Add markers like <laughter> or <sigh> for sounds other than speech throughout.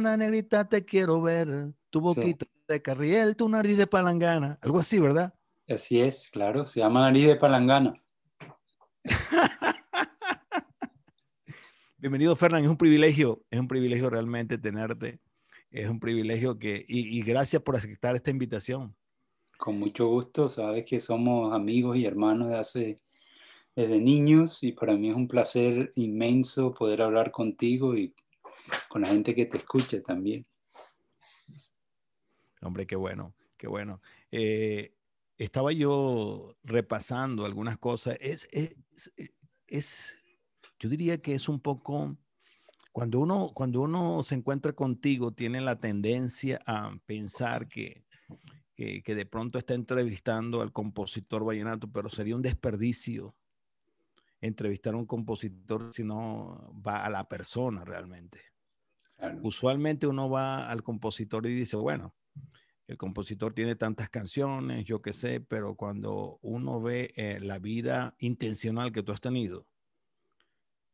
negrita, te quiero ver. Tu boquita de carriel, tu nariz de palangana. Algo así, ¿verdad? Así es, claro. Se llama nariz de palangana. <laughs> Bienvenido, Fernán. Es un privilegio, es un privilegio realmente tenerte. Es un privilegio que, y, gracias por aceptar esta invitación. Con mucho gusto. Sabes que somos amigos y hermanos de hace, desde niños y para mí es un placer inmenso poder hablar contigo y con la gente que te escucha también. Hombre, qué bueno, qué bueno. Eh, estaba yo repasando algunas cosas. Es, es, yo diría que es un poco, cuando uno, cuando uno se encuentra contigo, tiene la tendencia a pensar que, que, que de pronto está entrevistando al compositor vallenato, pero sería un desperdicio entrevistar a un compositor si no va a la persona realmente. Usualmente uno va al compositor y dice, bueno, el compositor tiene tantas canciones, yo qué sé, pero cuando uno ve eh, la vida intencional que tú has tenido,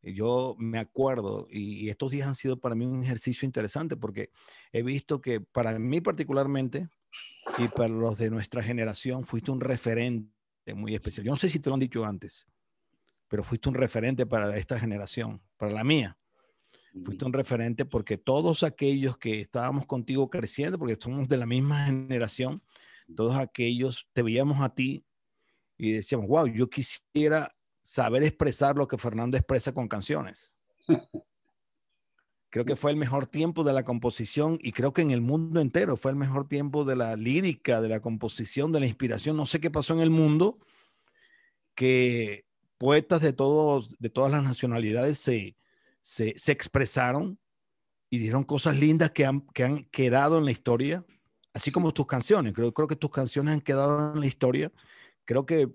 yo me acuerdo, y, estos días han sido para mí un ejercicio interesante porque he visto que para mí particularmente y para los de nuestra generación fuiste un referente muy especial. Yo no sé si te lo han dicho antes, pero fuiste un referente para esta generación, para la mía. Fuiste un referente porque todos aquellos que estábamos contigo creciendo, porque somos de la misma generación, todos aquellos te veíamos a ti y decíamos, wow, yo quisiera saber expresar lo que Fernando expresa con canciones. <laughs> Creo que fue el mejor tiempo de la composición y creo que en el mundo entero fue el mejor tiempo de la lírica, de la composición, de la inspiración. No sé qué pasó en el mundo, que poetas de, todos, de todas las nacionalidades se, se, expresaron y dieron cosas lindas que han, que han quedado en la historia, así como tus canciones. Creo, creo que tus canciones han quedado en la historia. Creo que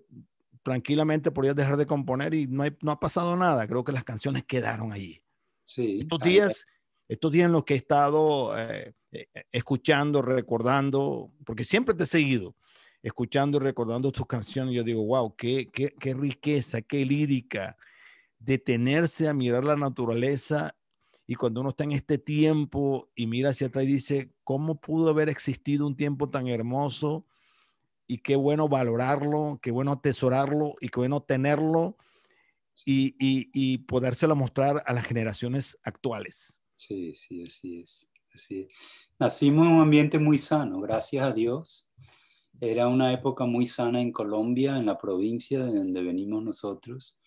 tranquilamente podías dejar de componer y no, no ha pasado nada. Creo que las canciones quedaron allí. Sí, estos días, estos días en los que he estado eh, eh, escuchando, recordando, porque siempre te he seguido, escuchando y recordando tus canciones, yo digo, wow, qué, qué, riqueza, qué lírica, detenerse a mirar la naturaleza y cuando uno está en este tiempo y mira hacia atrás y dice, ¿cómo pudo haber existido un tiempo tan hermoso? Y qué bueno valorarlo, qué bueno atesorarlo y qué bueno tenerlo y, y, podérselo mostrar a las generaciones actuales. Sí, sí, así es. Así Nacimos en un ambiente muy sano, gracias a Dios. Era una época muy sana en Colombia, en la provincia de donde venimos nosotros.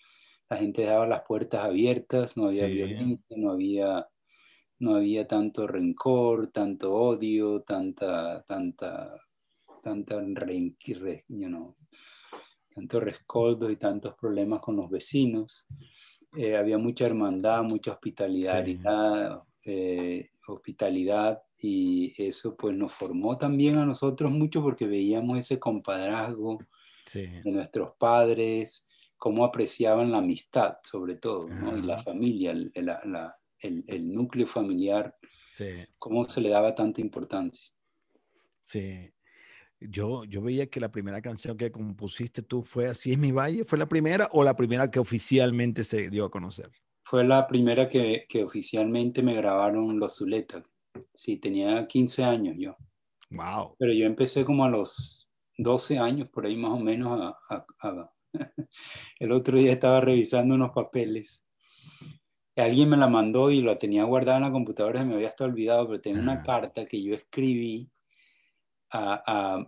La gente dejaba las puertas abiertas, no había violencia, no había, no había tanto rencor, tanto odio, tanta, tanta, tanta re, you know, tanto rescoldo y tantos problemas con los vecinos. Eh, había mucha hermandad, mucha hospitalidad, eh, hospitalidad y eso pues nos formó también a nosotros mucho porque veíamos ese compadrazgo de nuestros padres, cómo apreciaban la amistad, sobre todo, y la familia, el, el, núcleo familiar, cómo se le daba tanta importancia. Sí. Yo, yo veía que la primera canción que compusiste tú fue Así es mi valle, ¿fue la primera o la primera que oficialmente se dio a conocer? Fue la primera que, que oficialmente me grabaron los Zuleta. Sí, tenía 15 años yo. Wow. Pero yo empecé como a los 12 años, por ahí más o menos, a, a <laughs> El otro día estaba revisando unos papeles. Alguien me la mandó y la tenía guardada en la computadora, y me había hasta olvidado, pero tenía una carta que yo escribí a,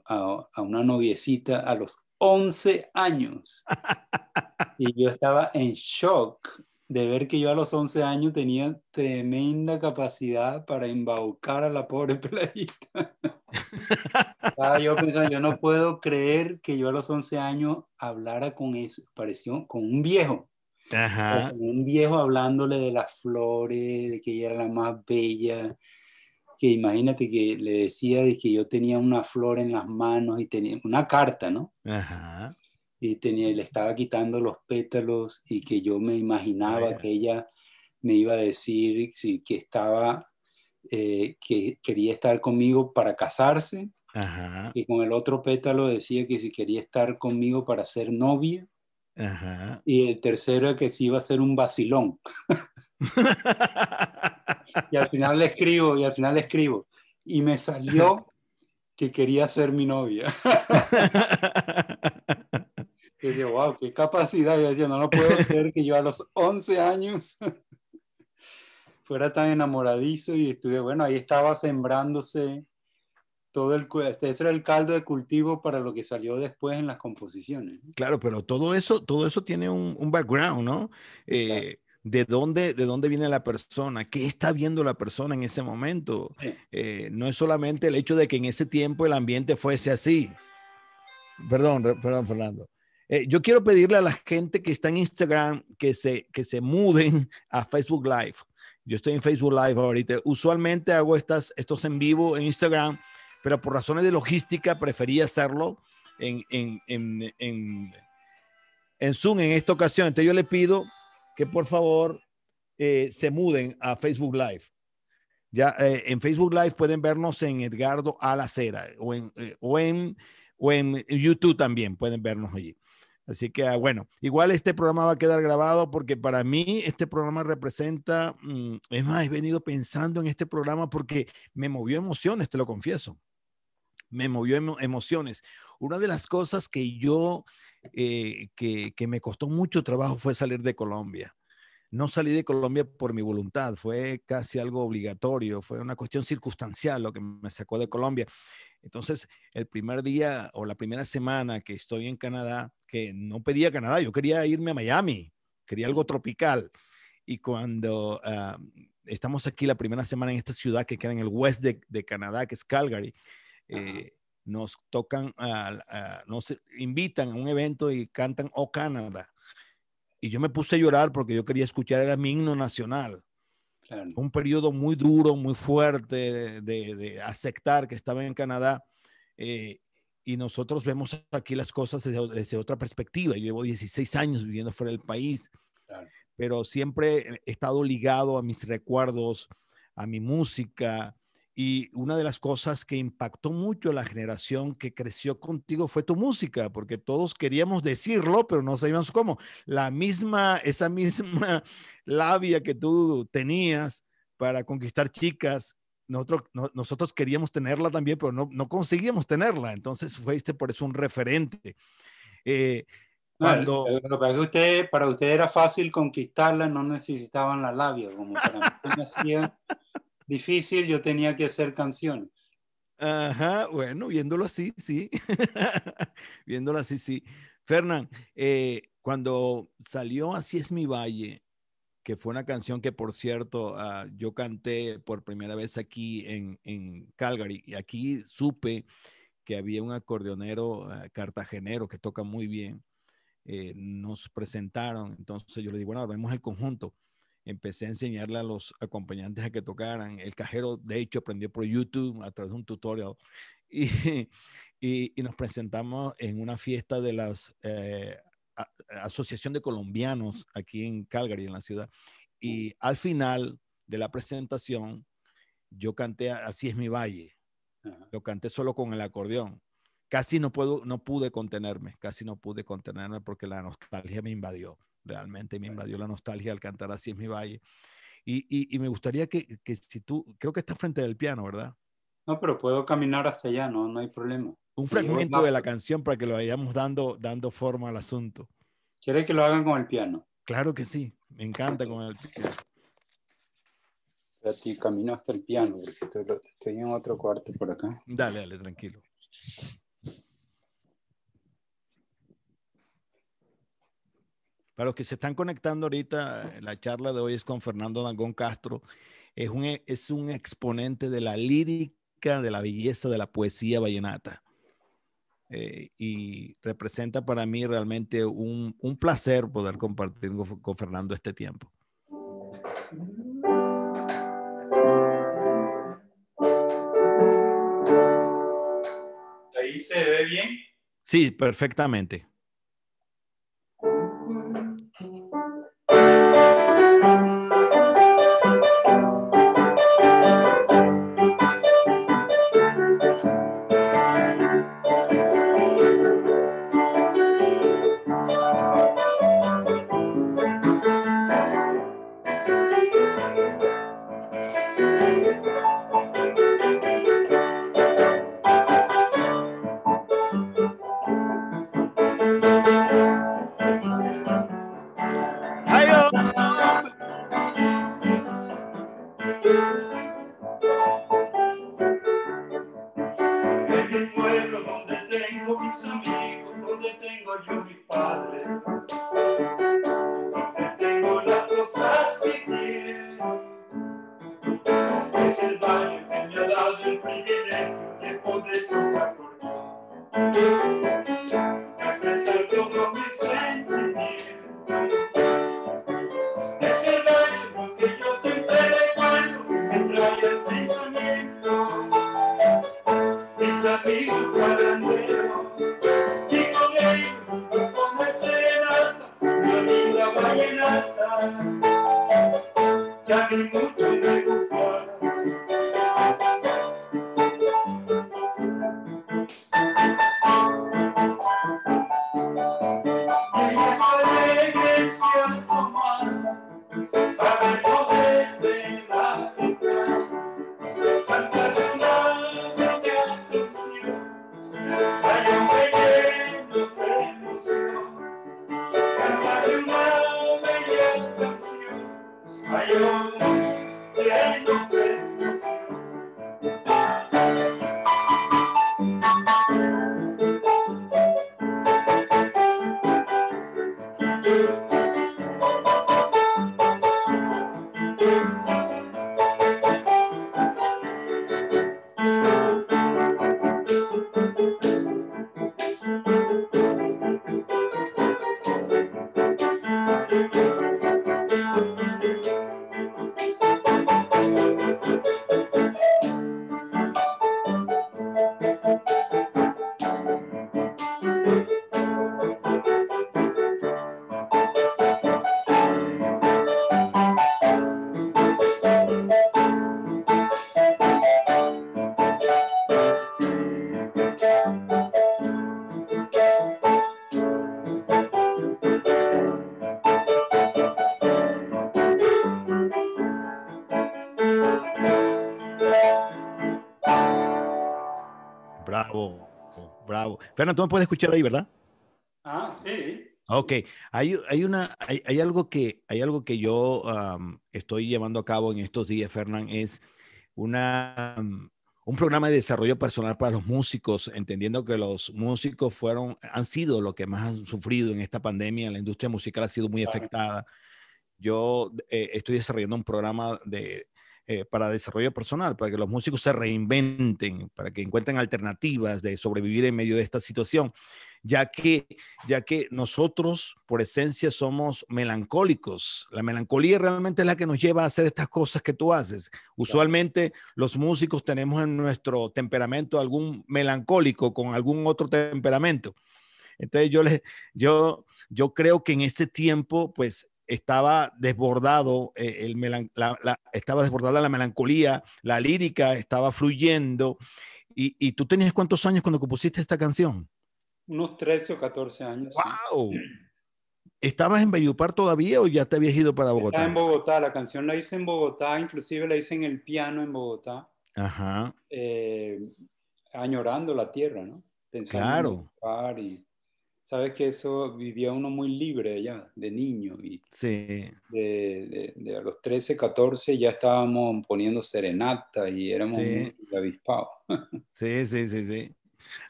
a, a, una noviecita a los 11 años. <laughs> Y yo estaba en shock de ver que yo a los 11 años tenía tremenda capacidad para embaucar a la pobre <laughs> peladita. <laughs> yo yo no puedo creer que yo a los 11 años hablara con eso, pareció con un viejo. Con un viejo hablándole de las flores, de que ella era la más bella, que imagínate que le decía de que yo tenía una flor en las manos y tenía una carta, ¿no? Ajá y, tenía, le estaba quitando los pétalos y que yo me imaginaba que ella me iba a decir si, que estaba, eh, que quería estar conmigo para casarse. Y con el otro pétalo decía que si quería estar conmigo para ser novia. Y el tercero que si iba a ser un vacilón. <laughs> y al final le escribo, y al final le escribo. Y me salió <laughs> que quería ser mi novia. <laughs> y dije, wow, qué capacidad. Yo decía, no lo puedo <laughs> creer que yo a los 11 años <laughs> fuera tan enamoradizo y estuve, bueno, ahí estaba sembrándose todo el, este, ese era el caldo de cultivo para lo que salió después en las composiciones. Claro, pero todo eso, todo eso tiene un, un background, ¿no? Eh, de dónde, de dónde viene la persona, qué está viendo la persona en ese momento. Eh, no es solamente el hecho de que en ese tiempo el ambiente fuese así. Perdón, perdón, Fernando. Eh, yo quiero pedirle a la gente que está en Instagram que se, que se muden a Facebook Live. Yo estoy en Facebook Live ahorita. Usualmente hago estas, estos en vivo en Instagram pero por razones de logística preferí hacerlo en, en, en, en, Zoom en esta ocasión. Entonces yo le pido que por favor eh, se muden a Facebook Live. Ya eh, en Facebook Live pueden vernos en Edgardo Alacera o en, o en, o en YouTube también pueden vernos allí. Así que, ah, bueno, igual este programa va a quedar grabado porque para mí este programa representa, mm, es más, he venido pensando en este programa porque me movió emociones, te lo confieso me movió emociones. Una de las cosas que yo, eh, que, que me costó mucho trabajo fue salir de Colombia. No salí de Colombia por mi voluntad, fue casi algo obligatorio, fue una cuestión circunstancial lo que me sacó de Colombia. Entonces, el primer día o la primera semana que estoy en Canadá, que no pedía Canadá, yo quería irme a Miami, quería algo tropical. Y cuando ah, estamos aquí la primera semana en esta ciudad que queda en el west de, de Canadá, que es Calgary, eh, nos tocan, nos invitan a un evento y cantan Oh Canadá. Y yo me puse a llorar porque yo quería escuchar era mi himno nacional. Un periodo muy duro, muy fuerte de, aceptar que estaba en Canadá. Eh, y nosotros vemos aquí las cosas desde, otra perspectiva. Yo llevo 16 años viviendo fuera del país, pero siempre he estado ligado a mis recuerdos, a mi música, y una de las cosas que impactó mucho a la generación que creció contigo fue tu música, porque todos queríamos decirlo, pero no sabíamos cómo. La misma, esa misma <laughs> labia que tú tenías para conquistar chicas, nosotros, nosotros queríamos tenerla también, pero no, no conseguíamos tenerla. Entonces fuiste por eso un referente. Eh, cuando... para, usted, para usted era fácil conquistarla, no necesitaban la labia, como para mí difícil, yo tenía que hacer canciones. Ajá, bueno, viéndolo así, sí. <laughs> viéndolo así, sí. Fernán, eh, cuando salió Así es mi valle, que fue una canción que, por cierto, ah, yo canté por primera vez aquí en, Calgary, y aquí supe que había un acordeonero ah, cartagenero que toca muy bien. Eh, nos presentaron, entonces yo le digo, bueno, vemos el conjunto empecé a enseñarle a los acompañantes a que tocaran. El cajero, de hecho, aprendió por YouTube a través de un tutorial. <laughs> Y, y, nos presentamos en una fiesta de la eh, Asociación de Colombianos aquí en Calgary, en la ciudad. Y al final de la presentación, yo canté Así es mi valle. Lo canté solo con el acordeón. Casi no, puedo, no pude contenerme, casi no pude contenerme porque la nostalgia me invadió realmente me invadió la nostalgia al cantar Así es mi valle. Y, y, me gustaría que, que, si tú, creo que estás frente del piano, ¿verdad? No, pero puedo caminar hasta allá, no, no hay problema. Un fragmento de la canción para que lo vayamos dando, dando forma al asunto. ¿Quieres que lo hagan con el piano? Claro que sí, me encanta con el piano. A ti camino hasta el piano, porque estoy, estoy en otro cuarto por acá. Dale, dale, tranquilo. Para los que se están conectando ahorita, la charla de hoy es con Fernando Dangón Castro. Es un, es un exponente de la lírica, de la belleza de la poesía vallenata. Eh, y representa para mí realmente un, un placer poder compartir con, con Fernando este tiempo. ¿Ahí se ve bien? Sí, perfectamente. Ya mi mucho me gusta. Fernando, tú me puedes escuchar ahí, ¿verdad? Ah, sí. Ok, hay, hay, una, hay, hay algo que, hay algo que yo estoy llevando a cabo en estos días, Fernán, es una, un programa de desarrollo personal para los músicos, entendiendo que los músicos fueron, han sido lo que más han sufrido en esta pandemia, la industria musical ha sido muy afectada. Yo eh, estoy desarrollando un programa de, eh, para desarrollo personal, para que los músicos se reinventen, para que encuentren alternativas de sobrevivir en medio de esta situación, ya que, ya que nosotros por esencia somos melancólicos. La melancolía realmente es la que nos lleva a hacer estas cosas que tú haces. Usualmente los músicos tenemos en nuestro temperamento algún melancólico con algún otro temperamento. Entonces yo, les, yo, yo creo que en ese tiempo, pues estaba desbordado, eh, el melan- la, la- estaba desbordada la melancolía, la lírica estaba fluyendo. Y, y tú tenías cuántos años cuando compusiste esta canción? Unos 13 o 14 años. sí. ¡Wow! ¿Estabas en Valledupar todavía o ya te habías ido para Estaba Bogotá? en Bogotá, la canción la hice en Bogotá, inclusive la hice en el piano en Bogotá, Ajá, eh, añorando la tierra, ¿no? Pensando en Claro. Y sabes que eso vivía uno muy libre allá, de niño, y sí, de, de- de a los 13, 14 ya estábamos poniendo serenata y éramos Sí. muy avispados. <laughs> sí, sí, sí, sí.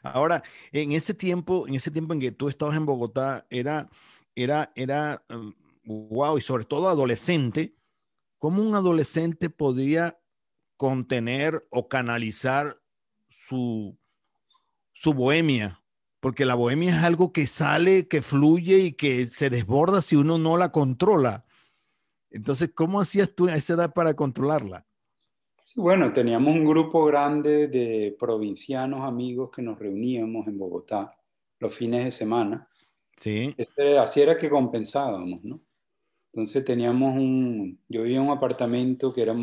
Ahora, en ese tiempo, en ese tiempo en que tú estabas en Bogotá, era, era, era, wow, y sobre todo adolescente, ¿cómo un adolescente podía contener o canalizar su, su bohemia? Porque la bohemia es algo que sale, que fluye y que se desborda si uno no la controla. Entonces, ¿cómo hacías tú a esa edad para controlarla? Sí, Bueno, teníamos un grupo grande de provincianos amigos que nos reuníamos en Bogotá los fines de semana. Sí, Este, así era que compensábamos, ¿no? Entonces teníamos un, yo vivía en un apartamento que era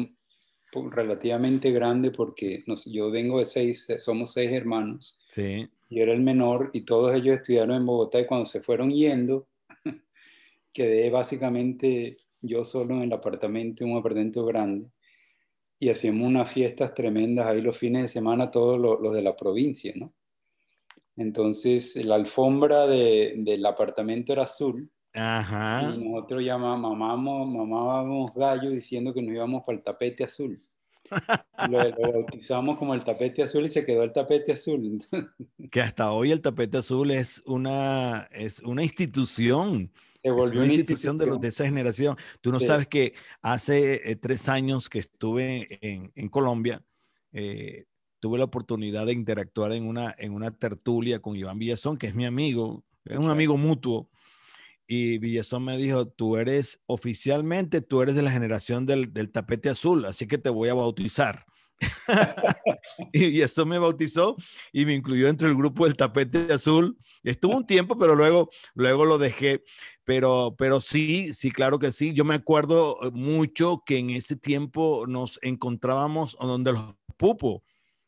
relativamente grande porque nos- yo vengo de seis, somos seis hermanos, sí, yo era el menor y todos ellos estudiaron en Bogotá y cuando se fueron yendo, <laughs> quedé básicamente yo solo en el apartamento, en un apartamento grande y hacíamos unas fiestas tremendas ahí los fines de semana, todos los, los de la provincia, ¿no? Entonces la alfombra de- del apartamento era azul ajá, y nosotros ya ma- mamamos, mamábamos gallo diciendo que nos íbamos para el tapete azul. Lo, bautizamos como el tapete azul y se quedó el tapete azul. que hasta hoy el tapete azul es una, es una institución. Se volvió una institución, de, los, de esa generación. Tú no sabes que hace eh, tres años que estuve en, en Colombia, eh, tuve la oportunidad de interactuar en una, en una tertulia con Iván Villazón, que es mi amigo, es un amigo mutuo. Y Villazón me dijo, tú eres oficialmente, tú eres de la generación del, del tapete azul, así que te voy a bautizar. <laughs> y eso me bautizó y me incluyó dentro del grupo del tapete azul. Estuvo un tiempo, pero luego, luego lo dejé. Pero, pero sí, sí, claro que sí. Yo me acuerdo mucho que en ese tiempo nos encontrábamos donde los pupos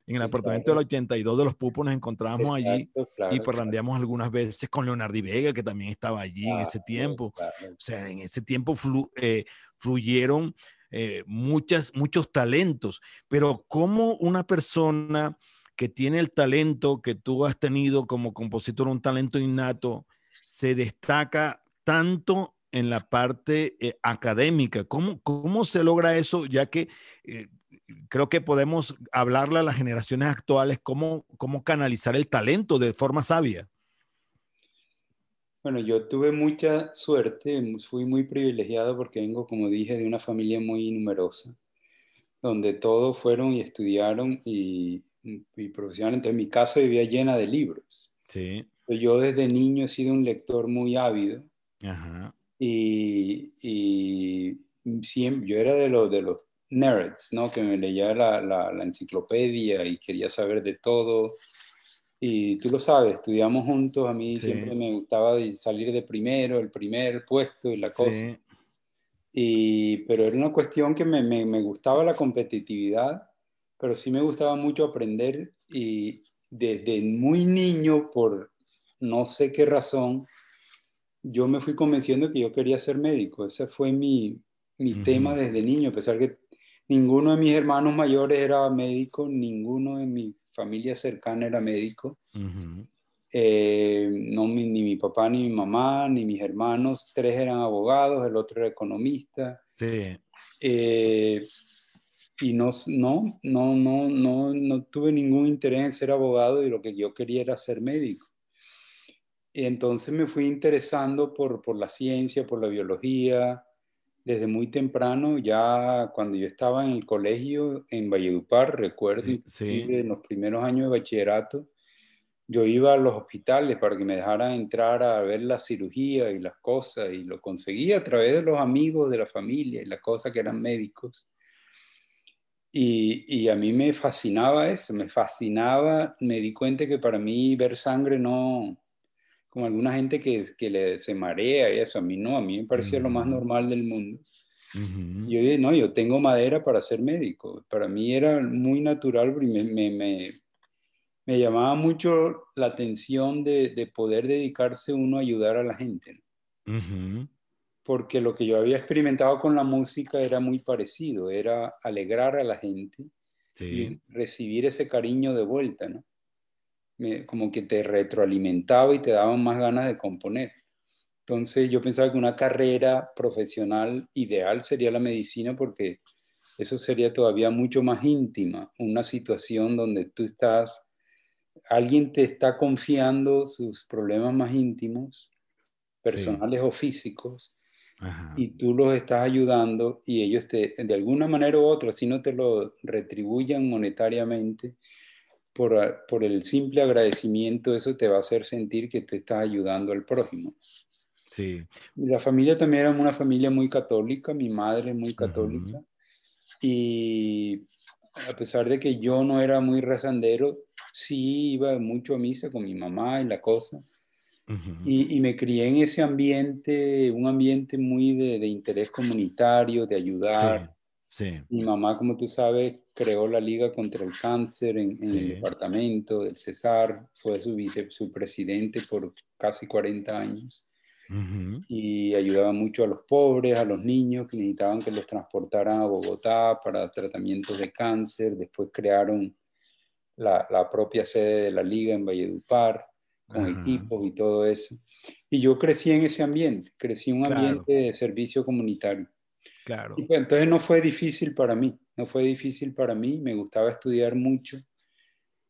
en el apartamento del 82 de los Pupos nos encontrábamos allí y parrandeamos algunas veces con Leonardo Vega, que también estaba allí en ese tiempo. O sea, en ese tiempo eh, fluyeron eh, muchas, muchos talentos, pero como una persona que tiene el talento que tú has tenido como compositor, un talento innato, se destaca tanto en la parte eh, académica. ¿Cómo, ¿Cómo se logra eso? Ya que creo que podemos hablarle a las generaciones actuales cómo, cómo canalizar el talento de forma sabia. Bueno, yo tuve mucha suerte, fui muy privilegiado porque vengo, como dije, de una familia muy numerosa, donde todos fueron y estudiaron y, y profesionalmente. En mi casa vivía llena de libros. Sí. Yo desde niño he sido un lector muy ávido. Ajá. Y, y siempre, yo era de los, de los nerds, ¿no? Que me leía la, la, enciclopedia y quería saber de todo. Y tú lo sabes, estudiamos juntos, a mí siempre me gustaba salir de primero, el primer puesto y la cosa. Y, pero era una cuestión que me, me, me, gustaba la competitividad, pero sí me gustaba mucho aprender y desde muy niño, por no sé qué razón, yo me fui convenciendo que yo quería ser médico. Ese fue mi, mi tema desde niño, a pesar que Ninguno de mis hermanos mayores era médico, ninguno de mi familia cercana era médico. Eh, no, ni mi papá, ni mi mamá, ni mis hermanos, tres eran abogados, el otro era economista. Sí. Eh, y no, no, no, no, no, no tuve ningún interés en ser abogado y lo que yo quería era ser médico. Y entonces me fui interesando por, por la ciencia, por la biología, desde muy temprano, ya cuando yo estaba en el colegio en Valledupar, recuerdo, en los primeros años de bachillerato, yo iba a los hospitales para que me dejaran entrar a ver la cirugía y las cosas, y lo conseguía a través de los amigos de la familia y las cosas que eran médicos. Y, y, a mí me fascinaba eso, me fascinaba, me di cuenta que para mí ver sangre no, como alguna gente que, que le, se marea y eso. A mí no, a mí me parecía lo más normal del mundo. Yo dije, no, yo tengo madera para ser médico. Para mí era muy natural, me, me, me, me llamaba mucho la atención de, de, poder dedicarse uno a ayudar a la gente. Porque lo que yo había experimentado con la música era muy parecido, era alegrar a la gente y recibir ese cariño de vuelta, ¿no? Como que te retroalimentaba y te daba más ganas de componer. Entonces yo pensaba que una carrera profesional ideal sería la medicina porque eso sería todavía mucho más íntima, una situación donde tú estás, alguien te está confiando sus problemas más íntimos, personales o físicos, y tú los estás ayudando y ellos te, de alguna manera u otra, si no te lo retribuyan monetariamente, por, por, el simple agradecimiento, eso te va a hacer sentir que te estás ayudando al prójimo. Sí. La familia también era una familia muy católica, mi madre muy católica, y a pesar de que yo no era muy rezandero, sí iba mucho a misa con mi mamá y la cosa. y, y, me crié en ese ambiente, un ambiente muy de, de interés comunitario, de ayudar. Mi mamá, como tú sabes, creó la Liga contra el Cáncer en, el departamento del Cesar, fue su, vice, su presidente por casi 40 años. Y ayudaba mucho a los pobres, a los niños que necesitaban que los transportaran a Bogotá para tratamientos de cáncer. Después crearon la, la propia sede de la Liga en Valledupar con equipos y todo eso. Y yo crecí en ese ambiente, crecí en un ambiente de servicio comunitario. Claro. Pues, entonces no fue difícil para mí, no fue difícil para mí, me gustaba estudiar mucho.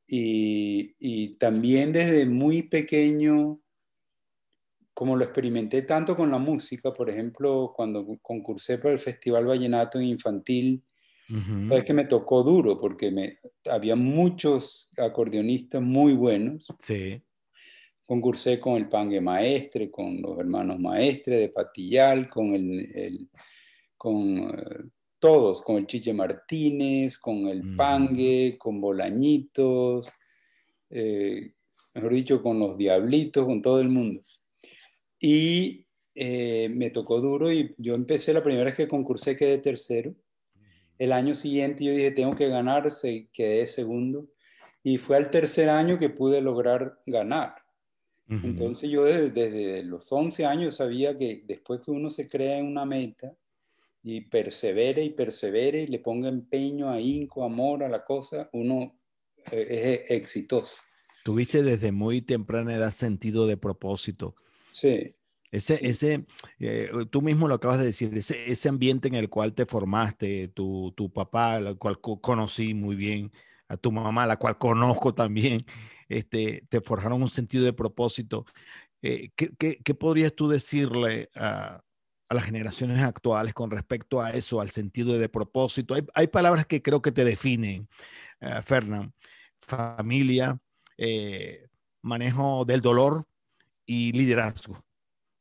Y, y también desde muy pequeño, como lo experimenté tanto con la música, por ejemplo, cuando concursé para el Festival Vallenato Infantil, es que me tocó duro porque me, había muchos acordeonistas muy buenos. Sí. Concursé con el Pangue Maestre, con los hermanos Maestre de Patillal, con el, con eh, todos, con el Chiche Martínez, con el Pangue, con Bolañitos, eh, mejor dicho, con los Diablitos, con todo el mundo. Y eh, me tocó duro y yo empecé la primera vez que concursé, quedé tercero. El año siguiente yo dije, tengo que ganar, quedé segundo. Y fue al tercer año que pude lograr ganar. Entonces yo desde, desde, los 11 años sabía que después que uno se crea en una meta y persevere y persevere y le ponga empeño, ahínco, amor a la cosa, uno eh, es exitoso. Tuviste desde muy temprana edad sentido de propósito. Sí. Ese, ese eh, tú mismo lo acabas de decir, ese, ese ambiente en el cual te formaste, tu, tu papá, al cual conocí muy bien, a tu mamá, la cual conozco también, este, te forjaron un sentido de propósito. Eh, ¿qué, qué, qué, podrías tú decirle a, a, las generaciones actuales con respecto a eso, al sentido de propósito? Hay, hay palabras que creo que te definen, uh, Fernán. Familia, eh, manejo del dolor y liderazgo.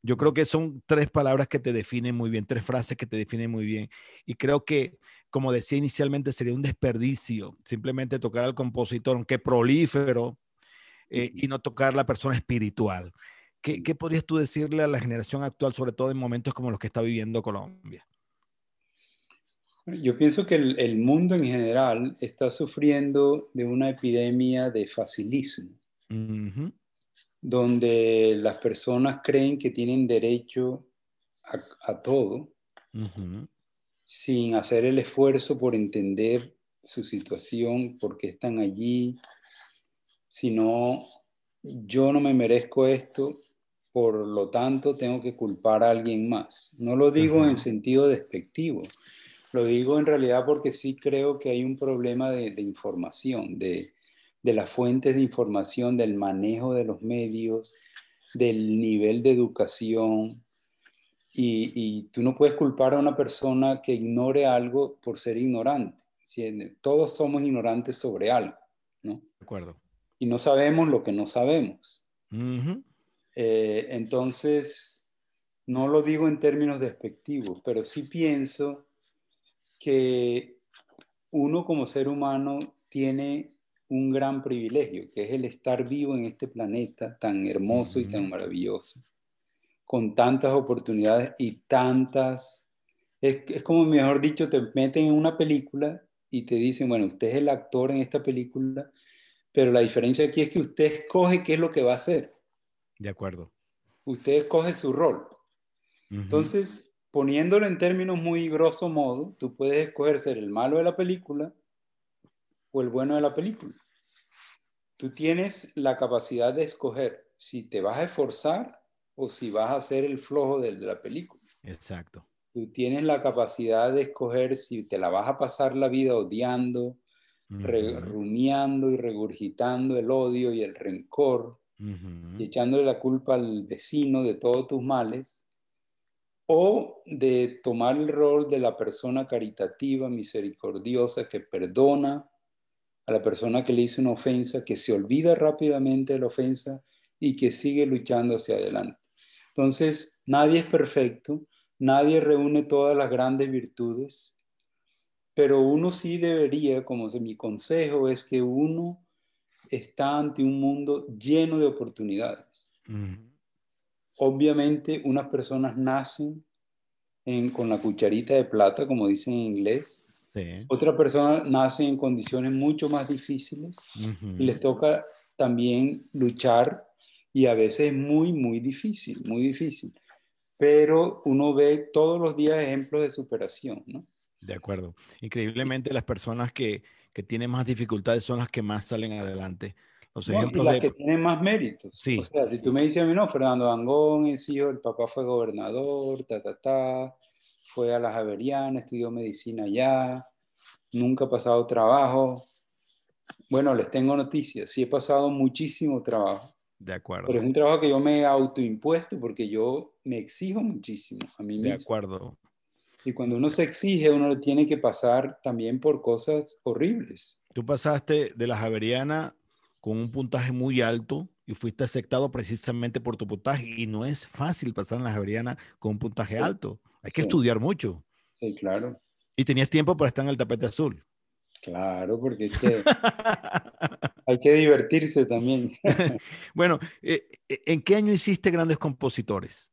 Yo creo que son tres palabras que te definen muy bien, tres frases que te definen muy bien. Y creo que, como decía inicialmente, sería un desperdicio simplemente tocar al compositor, aunque prolífero, eh, y no tocar la persona espiritual. ¿Qué, ¿Qué, podrías tú decirle a la generación actual, sobre todo en momentos como los que está viviendo Colombia? Yo pienso que el, el mundo en general está sufriendo de una epidemia de facilismo. Uh -huh donde las personas creen que tienen derecho a, a todo uh -huh. sin hacer el esfuerzo por entender su situación, por qué están allí, sino yo no me merezco esto, por lo tanto tengo que culpar a alguien más. No lo digo uh -huh. en sentido despectivo, lo digo en realidad porque sí creo que hay un problema de, de información, de, de las fuentes de información, del manejo de los medios, del nivel de educación. Y, y, tú no puedes culpar a una persona que ignore algo por ser ignorante. Todos somos ignorantes sobre algo, ¿no? De acuerdo. Y no sabemos lo que no sabemos. Uh -huh. Eh, entonces, no lo digo en términos despectivos, pero sí pienso que uno como ser humano tiene un gran privilegio, que es el estar vivo en este planeta tan hermoso y tan maravilloso, con tantas oportunidades y tantas... Es, es, como, mejor dicho, te meten en una película y te dicen, bueno, usted es el actor en esta película, pero la diferencia aquí es que usted escoge qué es lo que va a hacer. De acuerdo. Usted escoge su rol. Uh -huh. Entonces, poniéndolo en términos muy grosso modo, tú puedes escoger ser el malo de la película o el bueno de la película. Tú tienes la capacidad de escoger si te vas a esforzar o si vas a ser el flojo de, la película. Exacto. Tú tienes la capacidad de escoger si te la vas a pasar la vida odiando, uh -huh. rumiando y regurgitando el odio y el rencor, y echándole la culpa al vecino de todos tus males, o de tomar el rol de la persona caritativa, misericordiosa, que perdona, a la persona que le hizo una ofensa, que se olvida rápidamente de la ofensa y que sigue luchando hacia adelante. Entonces, nadie es perfecto, nadie reúne todas las grandes virtudes, pero uno sí debería, como mi consejo es que uno está ante un mundo lleno de oportunidades. Uh -huh. Obviamente, unas personas nacen en, con la cucharita de plata, como dicen en inglés, Sí. Otra persona nace en condiciones mucho más difíciles uh -huh. y les toca también luchar y a veces es muy, muy difícil, muy difícil. Pero uno ve todos los días ejemplos de superación, ¿no? De acuerdo. Increíblemente las personas que, que tienen más dificultades son las que más salen adelante. Los no, ejemplos las de... que tienen más méritos. Sí. O sea, si tú me dices a mí, no, Fernando Angón es hijo, el papá fue gobernador, ta, ta, ta fue a la Javeriana, estudió medicina allá, nunca ha pasado trabajo. Bueno, les tengo noticias, sí he pasado muchísimo trabajo. De acuerdo. Pero es un trabajo que yo me he autoimpuesto porque yo me exijo muchísimo a mí mismo. De acuerdo. Y cuando uno se exige, uno le tiene que pasar también por cosas horribles. Tú pasaste de la Javeriana con un puntaje muy alto y fuiste aceptado precisamente por tu puntaje. Y no es fácil pasar en la Javeriana con un puntaje alto. Hay que estudiar mucho. Sí, claro. Y tenías tiempo para estar en el tapete azul. Claro, porque <laughs> hay que divertirse también. <laughs> bueno, eh, eh, ¿en qué año hiciste grandes compositores?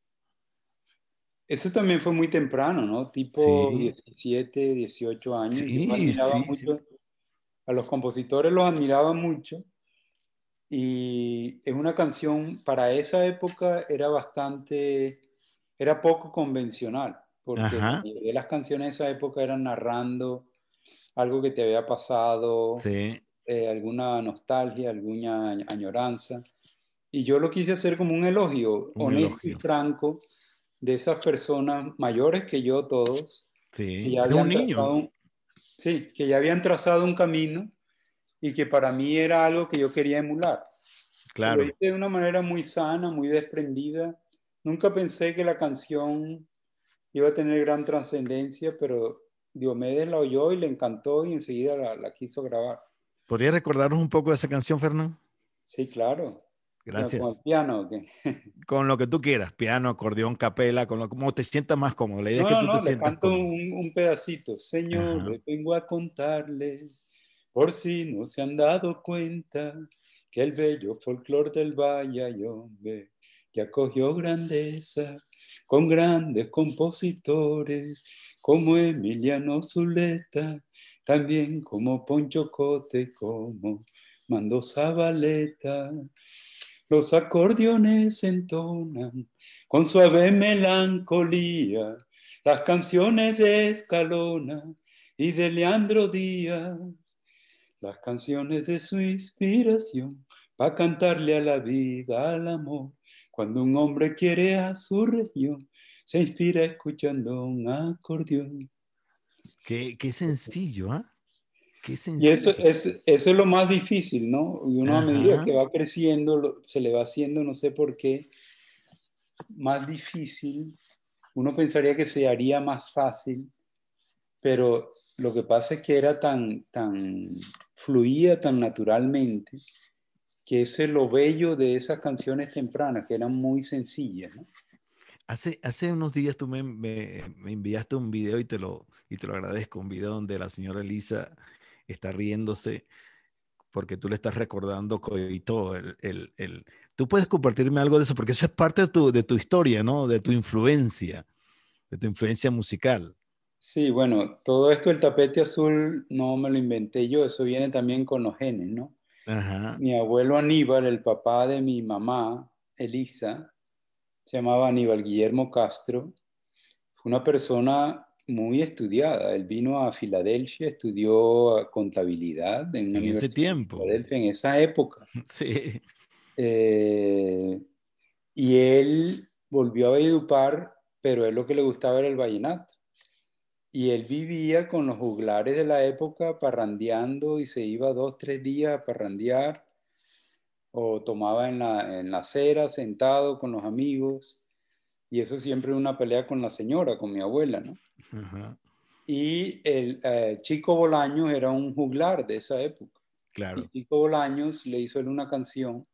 Eso también fue muy temprano, ¿no? Tipo 17, 18 años. Sí, mucho, a los compositores los admiraba mucho. Y es una canción, para esa época era bastante, era poco convencional, porque las canciones de esa época eran narrando algo que te había pasado, eh, alguna nostalgia, alguna añoranza. Y yo lo quise hacer como un elogio, honesto y franco, de esas personas mayores que yo todos. Sí, que un niño. sí, que ya habían trazado un camino y que para mí era algo que yo quería emular. Claro. de una manera muy sana, muy desprendida. Nunca pensé que la canción iba a tener gran trascendencia, pero Diomedes la oyó y le encantó y enseguida la, quiso grabar. ¿Podrías recordarnos un poco de esa canción, Fernando? Sí, claro. Gracias. ¿Con piano? <laughs> Con lo que tú quieras, piano, acordeón, capela, con lo como te sientas más cómodo. La idea no, es que tú no, te sientas canto un, un, pedacito. Señor, vengo a contarles, por si no se han dado cuenta, que el bello folclor del Valle hombre que acogió grandeza con grandes compositores como Emiliano Zuleta, también como Poncho Cote, como Mando Zabaleta. Los acordeones entonan con suave melancolía las canciones de Escalona y de Leandro Díaz, las canciones de su inspiración para cantarle a la vida, al amor. Cuando un hombre quiere a su región, se inspira escuchando un acordeón. Qué, qué sencillo, ¿ah? Qué sencillo. Y eso es, lo más difícil, ¿no? Y uno a medida que va creciendo, se le va haciendo, no sé por qué, más difícil. Uno pensaría que se haría más fácil, pero lo que pasa es que era tan, tan, fluía tan naturalmente, que ese es lo bello de esas canciones tempranas, que eran muy sencillas, ¿no? Hace, hace unos días tú me, me, enviaste un video y te, lo, y te lo agradezco, un video donde la señora Elisa está riéndose porque tú le estás recordando Coito, el, el, el, tú puedes compartirme algo de eso, porque eso es parte de tu, de tu historia, ¿no? De tu influencia, de tu influencia musical. Sí, bueno, todo esto, el tapete azul, no me lo inventé yo, eso viene también con los genes, ¿no? Ajá. Mi abuelo Aníbal, el papá de mi mamá, Elisa, se llamaba Aníbal Guillermo Castro, fue una persona muy estudiada. Él vino a Filadelfia, estudió contabilidad en, ese tiempo. en esa época. <laughs> Sí. Eh, y él volvió a Valledupar, pero él lo que le gustaba era el vallenato. Y él vivía con los juglares de la época parrandeando y se iba dos, tres días a parrandear o tomaba en la, en la acera sentado con los amigos. Y eso siempre una pelea con la señora, con mi abuela, ¿no? Y el eh, Chico Bolaños era un juglar de esa época. Claro. Y Chico Bolaños le hizo él una canción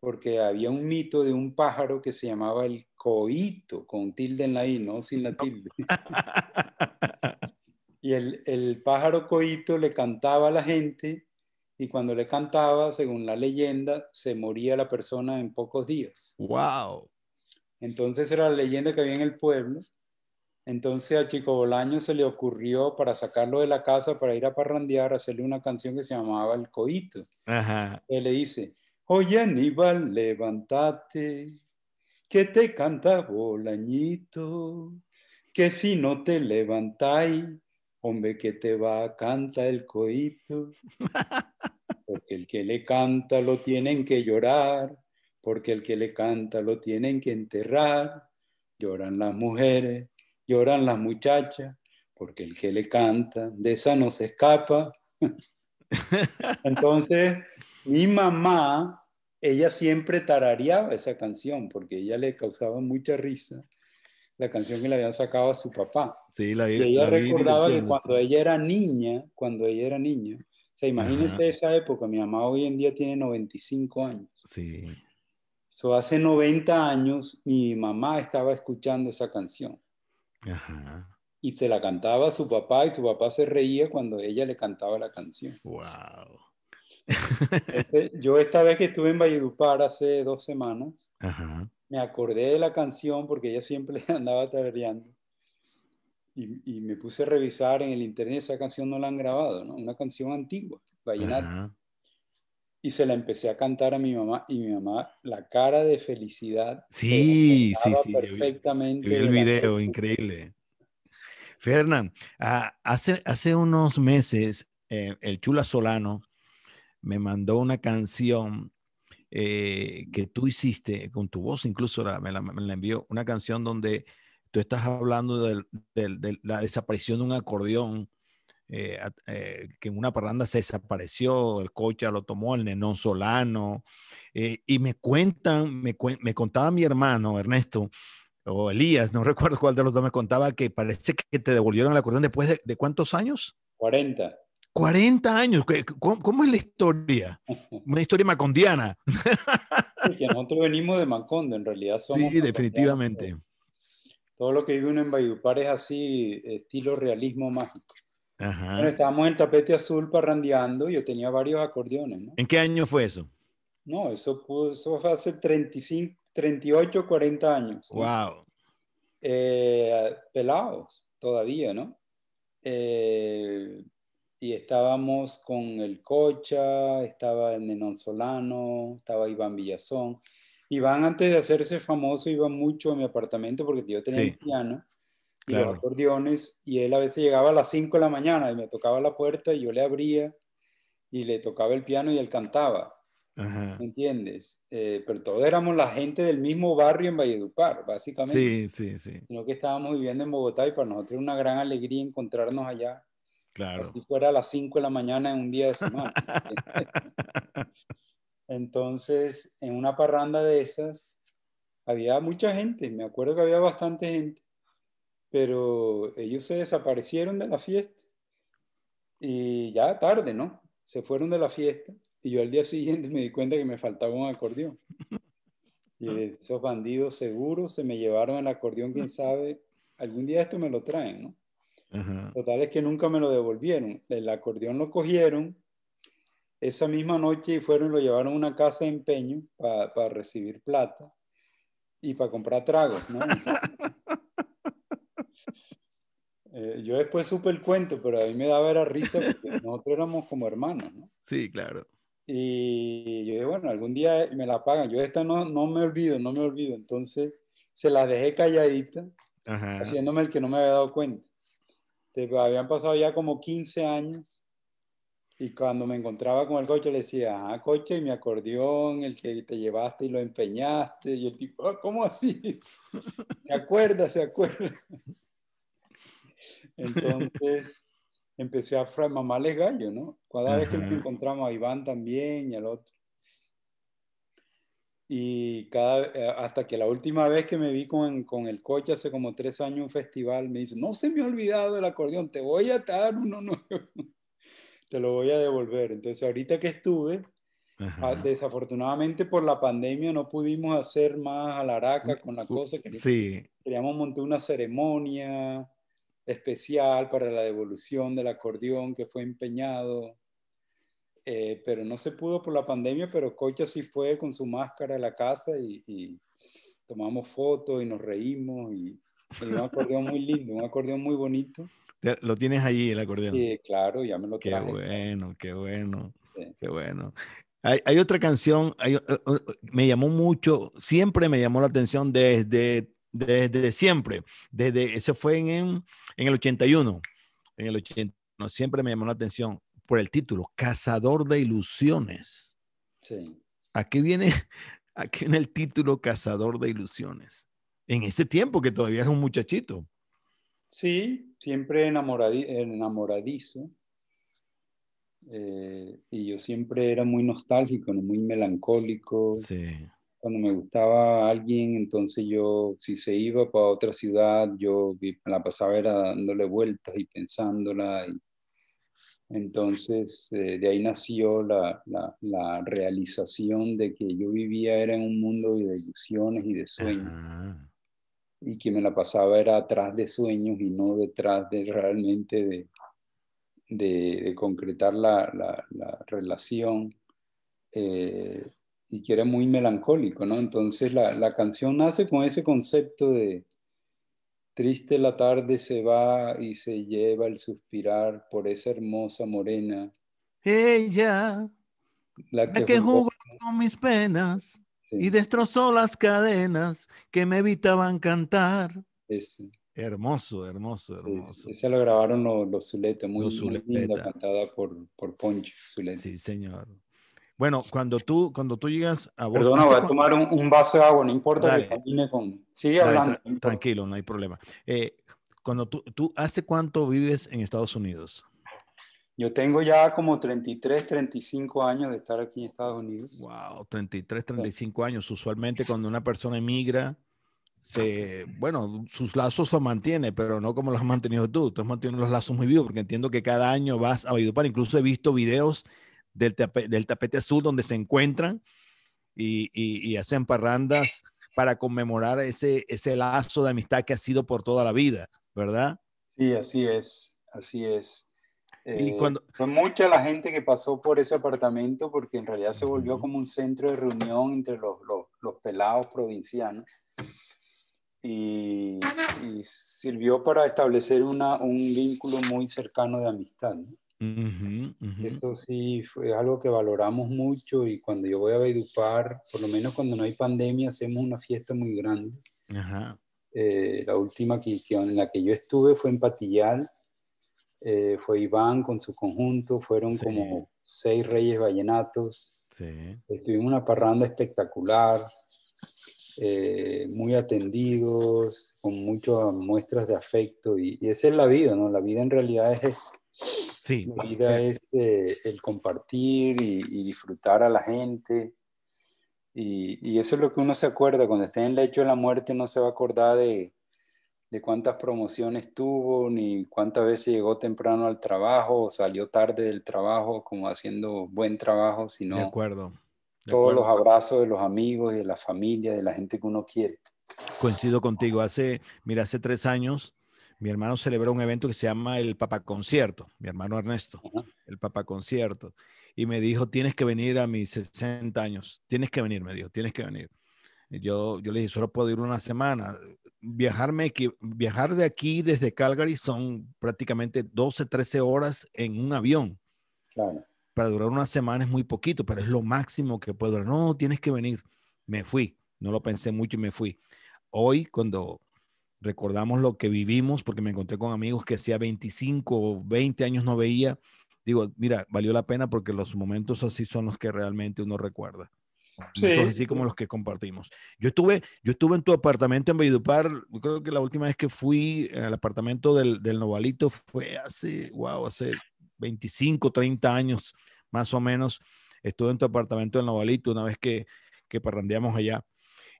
porque había un mito de un pájaro que se llamaba el coito, con tilde en la i, no sin la tilde. <laughs> y el, el pájaro coito le cantaba a la gente y cuando le cantaba, según la leyenda, se moría la persona en pocos días. ¡Wow! Entonces era la leyenda que había en el pueblo. Entonces a Chico Bolaño se le ocurrió para sacarlo de la casa, para ir a parrandear, hacerle una canción que se llamaba El Coito. Ajá. Le dice, oye Aníbal, levántate, que te canta Bolañito, que si no te levantáis, hombre, que te va a cantar el coito. <laughs> Porque el que le canta lo tienen que llorar, porque el que le canta lo tienen que enterrar. Lloran las mujeres, lloran las muchachas, porque el que le canta, de esa no se escapa. <laughs> Entonces, mi mamá, ella siempre tarareaba esa canción, porque ella le causaba mucha risa la canción que le habían sacado a su papá. Sí, la y ella recordaba que cuando ella era niña, cuando ella era niña, o sea, imagínese esa época, mi mamá hoy en día tiene 95 años. Sí. So, hace 90 años mi mamá estaba escuchando esa canción. Ajá. Y se la cantaba a su papá y su papá se reía cuando ella le cantaba la canción. Wow. Este, yo esta vez que estuve en Valledupar hace dos semanas, Ajá. me acordé de la canción porque ella siempre <laughs> andaba tarareando. Y, y, me puse a revisar en el internet, esa canción no la han grabado, ¿no? Una canción antigua, vallenata. Y se la empecé a cantar a mi mamá y mi mamá, la cara de felicidad. Sí, sí, sí. yo vi- Perfectamente. yo vi el de video, increíble. Fernán, ah, hace, hace unos meses eh, el Chula Solano me mandó una canción eh, que tú hiciste con tu voz, incluso la- me, la, me la envió, una canción donde tú estás hablando del- del- de la desaparición de un acordeón, eh, eh, que en una parranda se desapareció, el coche lo tomó, el nenón Solano, eh, y me cuentan, me, me contaba mi hermano Ernesto, o Elías, no <laughs> recuerdo cuál de los dos me contaba que parece que te devolvieron el acordeón después de, de cuántos años? 40. 40 años. ¿Qué- ¿Cómo, cómo es la historia? <laughs> Una historia macondiana. Sí, que <laughs> nosotros venimos de Macondo, en realidad somos. Sí, definitivamente. Todo lo que vive uno en Valledupar es así, estilo realismo mágico. Bueno, Ajá. estábamos en tapete azul parrandeando y yo tenía varios acordeones, ¿no? ¿En qué año fue eso? No, eso, pudo- eso fue hace 35, 38, 40 años. ¿no? Wow. Eh, pelados todavía, ¿no? Eh, y estábamos con el Cocha, estaba el Nenón Solano, estaba Iván Villazón. Iván, antes de hacerse famoso, iba mucho a mi apartamento porque yo tenía Sí. el piano y Claro. los acordeones, y él a veces llegaba a las 5 de la mañana y me tocaba la puerta y yo le abría y le tocaba el piano y él cantaba. Ajá. ¿Me entiendes? Eh, pero todos éramos la gente del mismo barrio en Valledupar, básicamente. Sí, sí, sí. Sino que estábamos viviendo en Bogotá y para nosotros era una gran alegría encontrarnos allá. Claro. Así fuera a las 5 de la mañana en un día de semana. <laughs> Entonces, en una parranda de esas, había mucha gente. Me acuerdo que había bastante gente. Pero ellos se desaparecieron de la fiesta. Y ya tarde, ¿no? Se fueron de la fiesta. Y yo al día <laughs> siguiente me di cuenta que me faltaba un acordeón. Y esos bandidos seguros se me llevaron el acordeón, quién sabe. Algún día esto me lo traen, ¿no? Ajá. Total es que nunca me lo devolvieron. El acordeón lo cogieron esa misma noche y fueron y lo llevaron a una casa de empeño para recibir plata y para comprar tragos, ¿no? <laughs> Eh, yo después supe el cuento, pero a mí me daba era risa porque <laughs> nosotros éramos como hermanos, ¿no? Sí, claro. Y yo dije, bueno, algún día me la pagan. Yo esta no, no me olvido, no me olvido. Entonces se las dejé calladitas, Ajá. haciéndome el que no me había dado cuenta. Entonces, habían pasado ya como 15 años y cuando me encontraba con el coche le decía, ah, coche, y mi acordeón, el que te llevaste y lo empeñaste. Y el tipo, "Ah, ¿cómo así? <laughs> ¿Se acuerda? ¿Se acuerda? Entonces empecé a mamarles gallo, ¿no? Cada vez que nos Ajá. encontramos a Iván también y al otro. Y cada, eh, hasta que la última vez que me vi con, con el coche hace como tres años un festival, me dice, no se me ha olvidado el acordeón, te voy a dar uno nuevo, <laughs> te lo voy a devolver. Entonces ahorita que estuve, ah, Ajá. desafortunadamente por la pandemia no pudimos hacer más alaraca con la cosa, que Sí, queríamos montar una ceremonia especial para la devolución del acordeón que fue empeñado. Eh, pero no se pudo por la pandemia, pero Cocha sí fue con su máscara a la casa y, y tomamos fotos y nos reímos y, y un acordeón muy lindo, un acordeón muy bonito. lo tienes ahí el acordeón. Y claro, ya me lo Qué traje. bueno, qué bueno, Sí. qué bueno. Hay, hay otra canción, hay, uh, uh, me llamó mucho, siempre me llamó la atención desde, desde siempre, desde, ese fue en, en, el 81, en el 81, siempre me llamó la atención por el título, Cazador de Ilusiones. Sí. Aquí viene, <laughs> aquí viene el título Cazador de Ilusiones. En ese tiempo que todavía era un muchachito. Sí, siempre enamoradizo. Eh, y yo siempre era muy nostálgico, muy melancólico. Sí. Cuando me gustaba alguien, entonces yo, si se iba para otra ciudad, yo la pasaba era dándole vueltas y pensándola. Y, entonces, eh, de ahí nació la, la, la, realización de que yo vivía era en un mundo de ilusiones y de sueños. Y que me la pasaba era atrás de sueños y no detrás de realmente de, de, concretar la, la relación. Eh, y que era muy melancólico, ¿no? Entonces la, la canción nace con ese concepto de, Triste la tarde se va y se lleva el suspirar por esa hermosa morena. Ella, la que, jugó, con mis penas y destrozó las cadenas que me evitaban cantar. Hermoso, hermoso, hermoso. Esa lo grabaron los, los Zuleta, muy, linda, cantada por, por Poncho Zuleta. Sí, señor. Bueno, cuando tú, cuando tú llegas a vos... Perdona, voy a tomar un, vaso de agua, no importa que camine con... Sigue hablando. tranquilo, no hay problema. Eh, cuando tú, tú, ¿hace cuánto vives en Estados Unidos? Yo tengo ya como 33, 35 años de estar aquí en Estados Unidos. Wow, 33, 35 años. Usualmente cuando una persona emigra, se, bueno, sus lazos los mantiene, pero no como los has mantenido tú. Tú has mantenido los lazos muy vivos, porque entiendo que cada año vas a Valledupar. Incluso he visto videos del, del tapete azul donde se encuentran y, y, hacen parrandas para conmemorar ese, ese lazo de amistad que ha sido por toda la vida, ¿verdad? Sí, así es, así es. y eh, cuando... Fue mucha la gente que pasó por ese apartamento porque en realidad se volvió como un centro de reunión entre los, los, los pelados provincianos y, y, sirvió para establecer una, un vínculo muy cercano de amistad. ¿no? Eso sí, fue algo que valoramos mucho y cuando yo voy a Vedupar, por lo menos cuando no hay pandemia, hacemos una fiesta muy grande. Eh, la última que, en la que yo estuve fue en Patillal, eh, fue Iván con su conjunto, fueron como seis reyes vallenatos. Sí. Estuvimos una parranda espectacular, eh, muy atendidos, con muchas muestras de afecto y, y, esa es la vida, ¿no? La vida en realidad es eso Sí. La vida es eh, el compartir y, disfrutar a la gente. Y, eso es lo que uno se acuerda. Cuando esté en el lecho de la muerte no se va a acordar de, de cuántas promociones tuvo, ni cuántas veces llegó temprano al trabajo o salió tarde del trabajo como haciendo buen trabajo, sino de acuerdo. todos los abrazos de los amigos, de la familia, de la gente que uno quiere. Coincido contigo. Hace, mira, hace tres años mi hermano celebró un evento que se llama el Papa Concierto, mi hermano Ernesto, el Papa Concierto, y me dijo, tienes que venir a mis 60 años, tienes que venir, me dijo, tienes que venir. yo, yo le dije, solo puedo ir una semana. Viajarme, viajar de aquí desde Calgary son prácticamente 12, 13 horas en un avión. Para durar una semana es muy poquito, pero es lo máximo que puedo durar. No, tienes que venir. Me fui, no lo pensé mucho y me fui. Hoy, cuando recordamos lo que vivimos, porque me encontré con amigos que hacía 25 o 20 años no veía. Digo, mira, valió la pena porque los momentos así son los que realmente uno recuerda. Sí. así como los que compartimos. Yo estuve, yo estuve en tu apartamento en Valledupar, creo que la última vez que fui al apartamento del, del Novalito fue hace, wow, hace 25, 30 años más o menos. Estuve en tu apartamento del Novalito una vez que, que parrandeamos allá.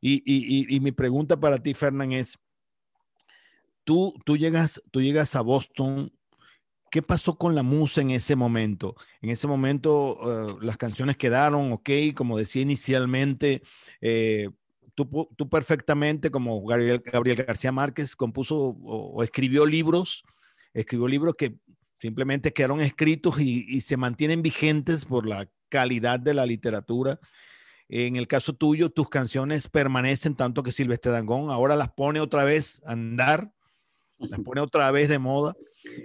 Y, y, y, y mi pregunta para ti, Fernán, es, tú, tú, llegas, tú llegas a Boston. ¿Qué pasó con la musa en ese momento? En ese momento eh, las canciones quedaron, ok, como decía inicialmente, eh, tú, tú, perfectamente, como Gabriel, García Márquez, compuso o, escribió libros, escribió libros que simplemente quedaron escritos y, y, se mantienen vigentes por la calidad de la literatura. En el caso tuyo, tus canciones permanecen tanto que Silvestre Dangón ahora las pone otra vez a andar las pone otra vez de moda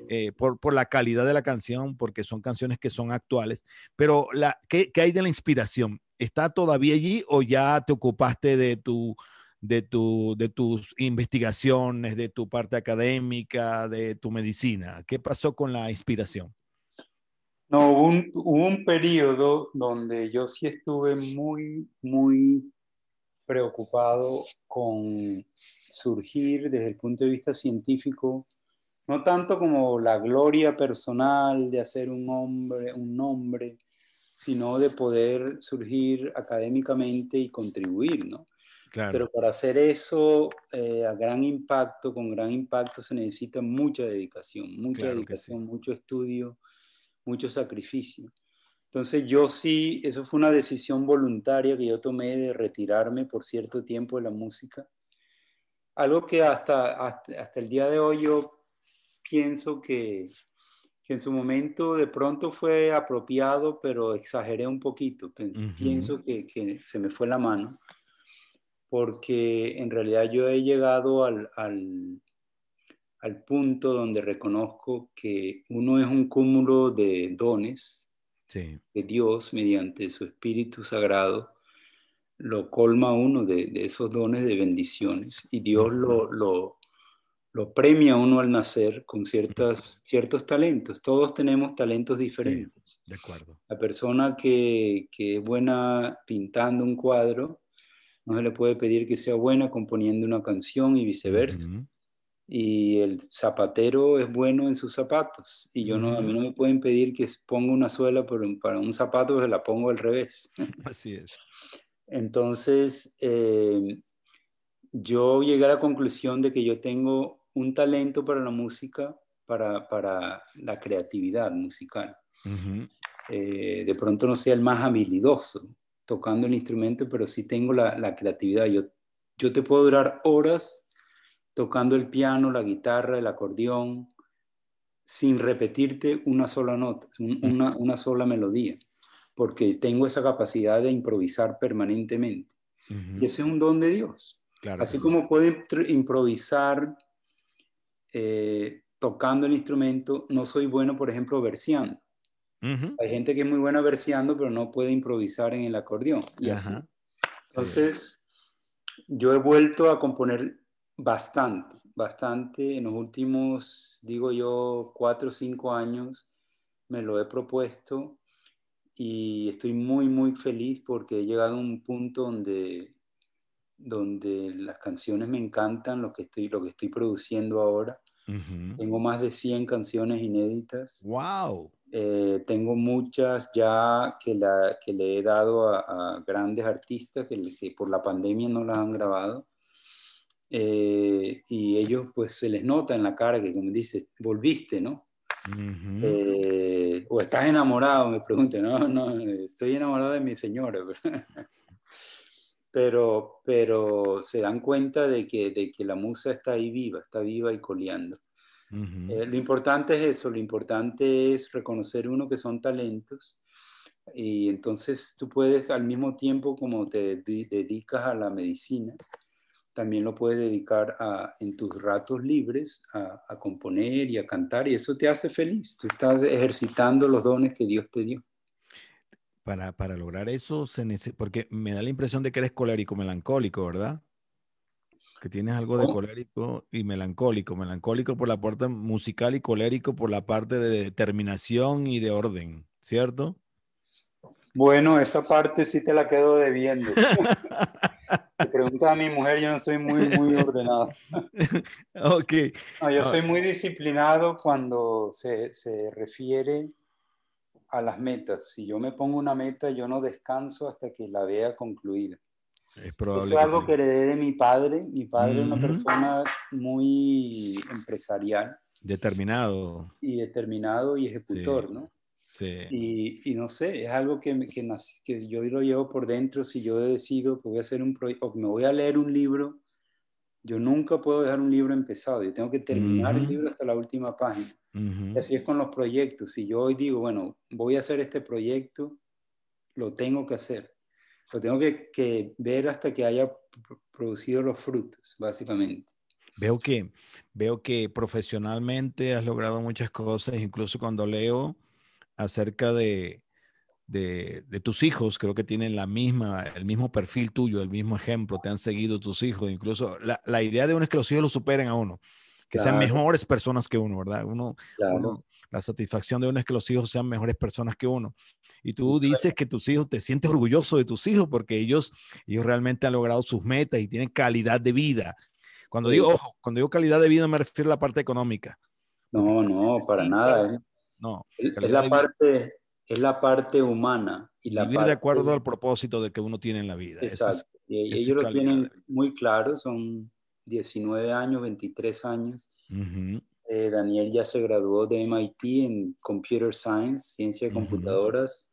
eh, por, por, la calidad de la canción, porque son canciones que son actuales. Pero, la, ¿qué, ¿qué, hay de la inspiración? ¿Está todavía allí o ya te ocupaste de, tu, de, tu, de tus investigaciones, de tu parte académica, de tu medicina? ¿Qué pasó con la inspiración? No, un, hubo un periodo donde yo sí estuve muy, muy preocupado con surgir desde el punto de vista científico no tanto como la gloria personal de hacer un hombre, un nombre, sino de poder surgir académicamente y contribuir, ¿no? Pero para hacer eso eh, a gran impacto, con gran impacto, se necesita mucha dedicación, mucha dedicación, mucho estudio, mucho sacrificio. Entonces yo sí, eso fue una decisión voluntaria que yo tomé de retirarme por cierto tiempo de la música. Algo que hasta, hasta, el día de hoy yo pienso que, que, en su momento de pronto fue apropiado, pero exageré un poquito. Pienso que, que se me fue la mano porque en realidad yo he llegado al, al, al, punto donde reconozco que uno es un cúmulo de dones sí. de Dios mediante su Espíritu Sagrado, lo colma uno de, de esos dones de bendiciones y Dios lo, lo, lo, premia a uno al nacer con ciertas, ciertos talentos. Todos tenemos talentos diferentes. de acuerdo. La persona que, que es buena pintando un cuadro, no se le puede pedir que sea buena componiendo una canción y viceversa. Y el zapatero es bueno en sus zapatos. Y yo no, a mí no me pueden pedir que ponga una suela para un zapato, que la pongo al revés. <laughs> Así es. Entonces, eh, yo llegué a la conclusión de que yo tengo un talento para la música, para, para la creatividad musical. Eh, de pronto no sea el más habilidoso, tocando el instrumento, pero sí tengo la, creatividad. Yo, yo te puedo durar horas tocando el piano, la guitarra, el acordeón, sin repetirte una sola nota, una, una sola melodía, porque tengo esa capacidad de improvisar permanentemente. Y ese es un don de Dios. Así como puedo improvisar eh, tocando el instrumento, no soy bueno, por ejemplo, verseando. Hay gente que es muy buena verseando, pero no puede improvisar en el acordeón. Y así. Entonces, yo he vuelto a componer bastante, bastante. En los últimos, digo yo, cuatro o cinco años me lo he propuesto y estoy muy, muy feliz porque he llegado a un punto donde, donde las canciones me encantan, lo que estoy, lo que estoy produciendo ahora. Tengo más de 100 canciones inéditas. ¡Wow! Eh, tengo muchas ya que, la, que le he dado a, grandes artistas que, que, por la pandemia no las han grabado. Eh, y ellos pues se les nota en la cara que como dices, volviste, ¿no? Eh, o estás enamorado, me preguntan, no, <laughs> no, estoy enamorado de mi señora. <laughs> Pero, pero se dan cuenta de que, de que la musa está ahí viva, está viva y coleando. Eh, lo importante es eso, lo importante es reconocer uno que son talentos y entonces tú puedes al mismo tiempo como te dedicas a la medicina, también lo puedes dedicar a, en tus ratos libres a, a, componer y a cantar y eso te hace feliz, tú estás ejercitando los dones que Dios te dio. Para, para lograr eso, se porque me da la impresión de que eres colérico, melancólico, ¿verdad? que tienes algo de colérico y melancólico, melancólico por la parte musical y colérico por la parte de determinación y de orden, ¿cierto? Bueno, esa parte sí te la quedo debiendo. <laughs> te preguntas a mi mujer, yo no soy muy, muy ordenado. <laughs> ok. yo soy muy disciplinado cuando se, se refiere a las metas. Si yo me pongo una meta, yo no descanso hasta que la vea concluida. Es probable. Eso es algo que heredé de mi padre. Mi padre es una persona muy empresarial. Determinado. Y determinado y ejecutor, ¿no? Sí. Y, y, no sé, es algo que, que, que, yo lo llevo por dentro. Si yo decido que voy a hacer un proyecto, o que me voy a leer un libro, yo nunca puedo dejar un libro empezado. Yo tengo que terminar el libro hasta la última página. Y así es con los proyectos. Si yo hoy digo, bueno, voy a hacer este proyecto, lo tengo que hacer lo tengo que, que, ver hasta que haya producido los frutos, básicamente. Veo que, veo que profesionalmente has logrado muchas cosas, incluso cuando leo acerca de, de, de, tus hijos, creo que tienen la misma, el mismo perfil tuyo, el mismo ejemplo, te han seguido tus hijos, incluso la, la idea de uno es que los hijos lo superen a uno, que sean mejores personas que uno, ¿verdad? Uno, uno, la satisfacción de uno es que los hijos sean mejores personas que uno. Y tú dices que tus hijos, te sientes orgulloso de tus hijos porque ellos, ellos realmente han logrado sus metas y tienen calidad de vida. Cuando digo, ojo, cuando digo calidad de vida me refiero a la parte económica. No, no, para nada. No. Es, la parte, es la parte humana. Y la vivir de acuerdo al propósito de que uno tiene en la vida. Exacto. y ellos lo tienen muy claro, son 19 años, 23 años. Eh, Daniel ya se graduó de MIT en Computer Science, Ciencia de Computadoras,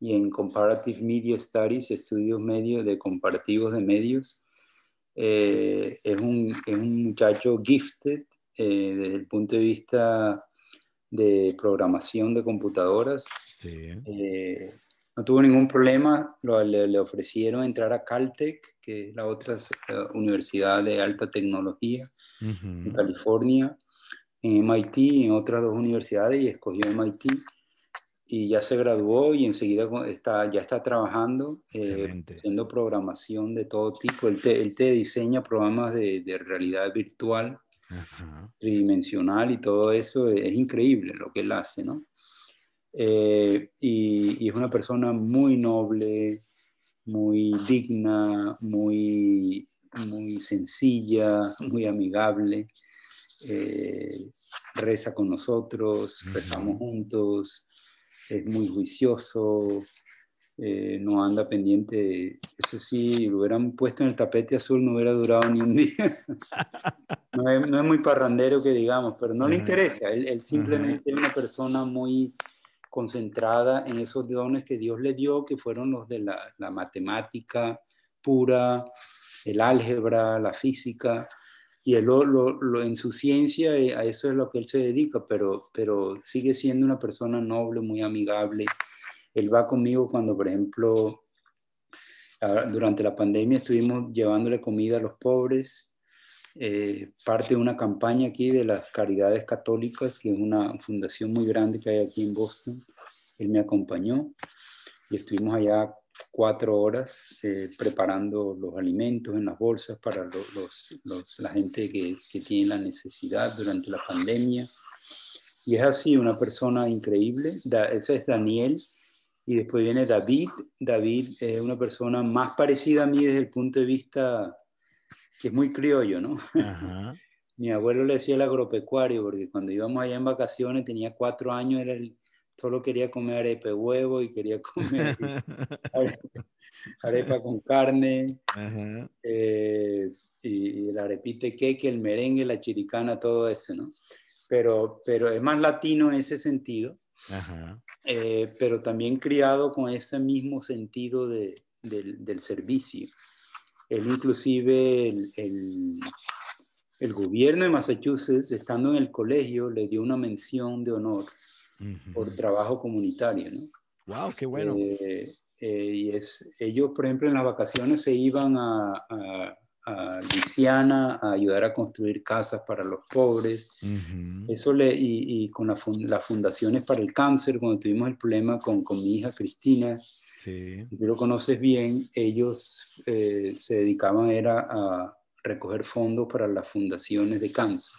y en Comparative Media Studies, Estudios Medios de Comparativos de Medios. Eh, es, un, es, un, muchacho gifted eh, desde el punto de vista de programación de computadoras. no tuvo ningún problema, le, le, ofrecieron entrar a Caltech, que es la otra universidad de alta tecnología en California en MIT en otras dos universidades y escogió MIT y ya se graduó y enseguida está, ya está trabajando eh, haciendo programación de todo tipo. Él te, él te diseña programas de, de realidad virtual, tridimensional y todo eso. Es, increíble lo que él hace, ¿no? Eh, y, y, es una persona muy noble, muy digna, muy, muy sencilla, muy amigable. Eh, reza con nosotros, rezamos juntos, es muy juicioso, eh, no anda pendiente. Eso sí, lo hubieran puesto en el tapete azul, no hubiera durado ni un día. <laughs> no, es, muy parrandero que digamos, pero no le interesa. Él, simplemente es una persona muy concentrada en esos dones que Dios le dio, que fueron los de la, la matemática pura, el álgebra, la física y él lo, lo, en su ciencia eh, a eso es lo que él se dedica, pero, pero sigue siendo una persona noble, muy amigable. Él va conmigo cuando, por ejemplo, durante la pandemia estuvimos llevándole comida a los pobres, eh, parte de una campaña aquí de las Caridades Católicas, que es una fundación muy grande que hay aquí en Boston. Él me acompañó y estuvimos allá cuatro horas eh, preparando los alimentos en las bolsas para los, los, la gente que, que, tiene la necesidad durante la pandemia. Y es así, una persona increíble. Da, ese es Daniel. Y después viene David. David es una persona más parecida a mí desde el punto de vista que es muy criollo, ¿no? <laughs> Mi abuelo le decía el agropecuario, porque cuando íbamos allá en vacaciones, tenía cuatro años, era el, solo quería comer arepa de huevo y quería comer <laughs> arepa, con carne eh, y, el arepite queque, el merengue, la chiricana, todo eso, ¿no? Pero, pero es más latino en ese sentido, eh, pero también criado con ese mismo sentido de, del, del, servicio. Él inclusive, el, el, el gobierno de Massachusetts, estando en el colegio, le dio una mención de honor por trabajo comunitario, ¿no? Wow, qué bueno. Eh, eh, y es, ellos, por ejemplo, en las vacaciones se iban a, a, a Luisiana a ayudar a construir casas para los pobres. Eso le, y, y con la las fundaciones para el cáncer, cuando tuvimos el problema con, con mi hija Cristina, sí. tú lo conoces bien, ellos eh, se dedicaban era a recoger fondos para las fundaciones de cáncer.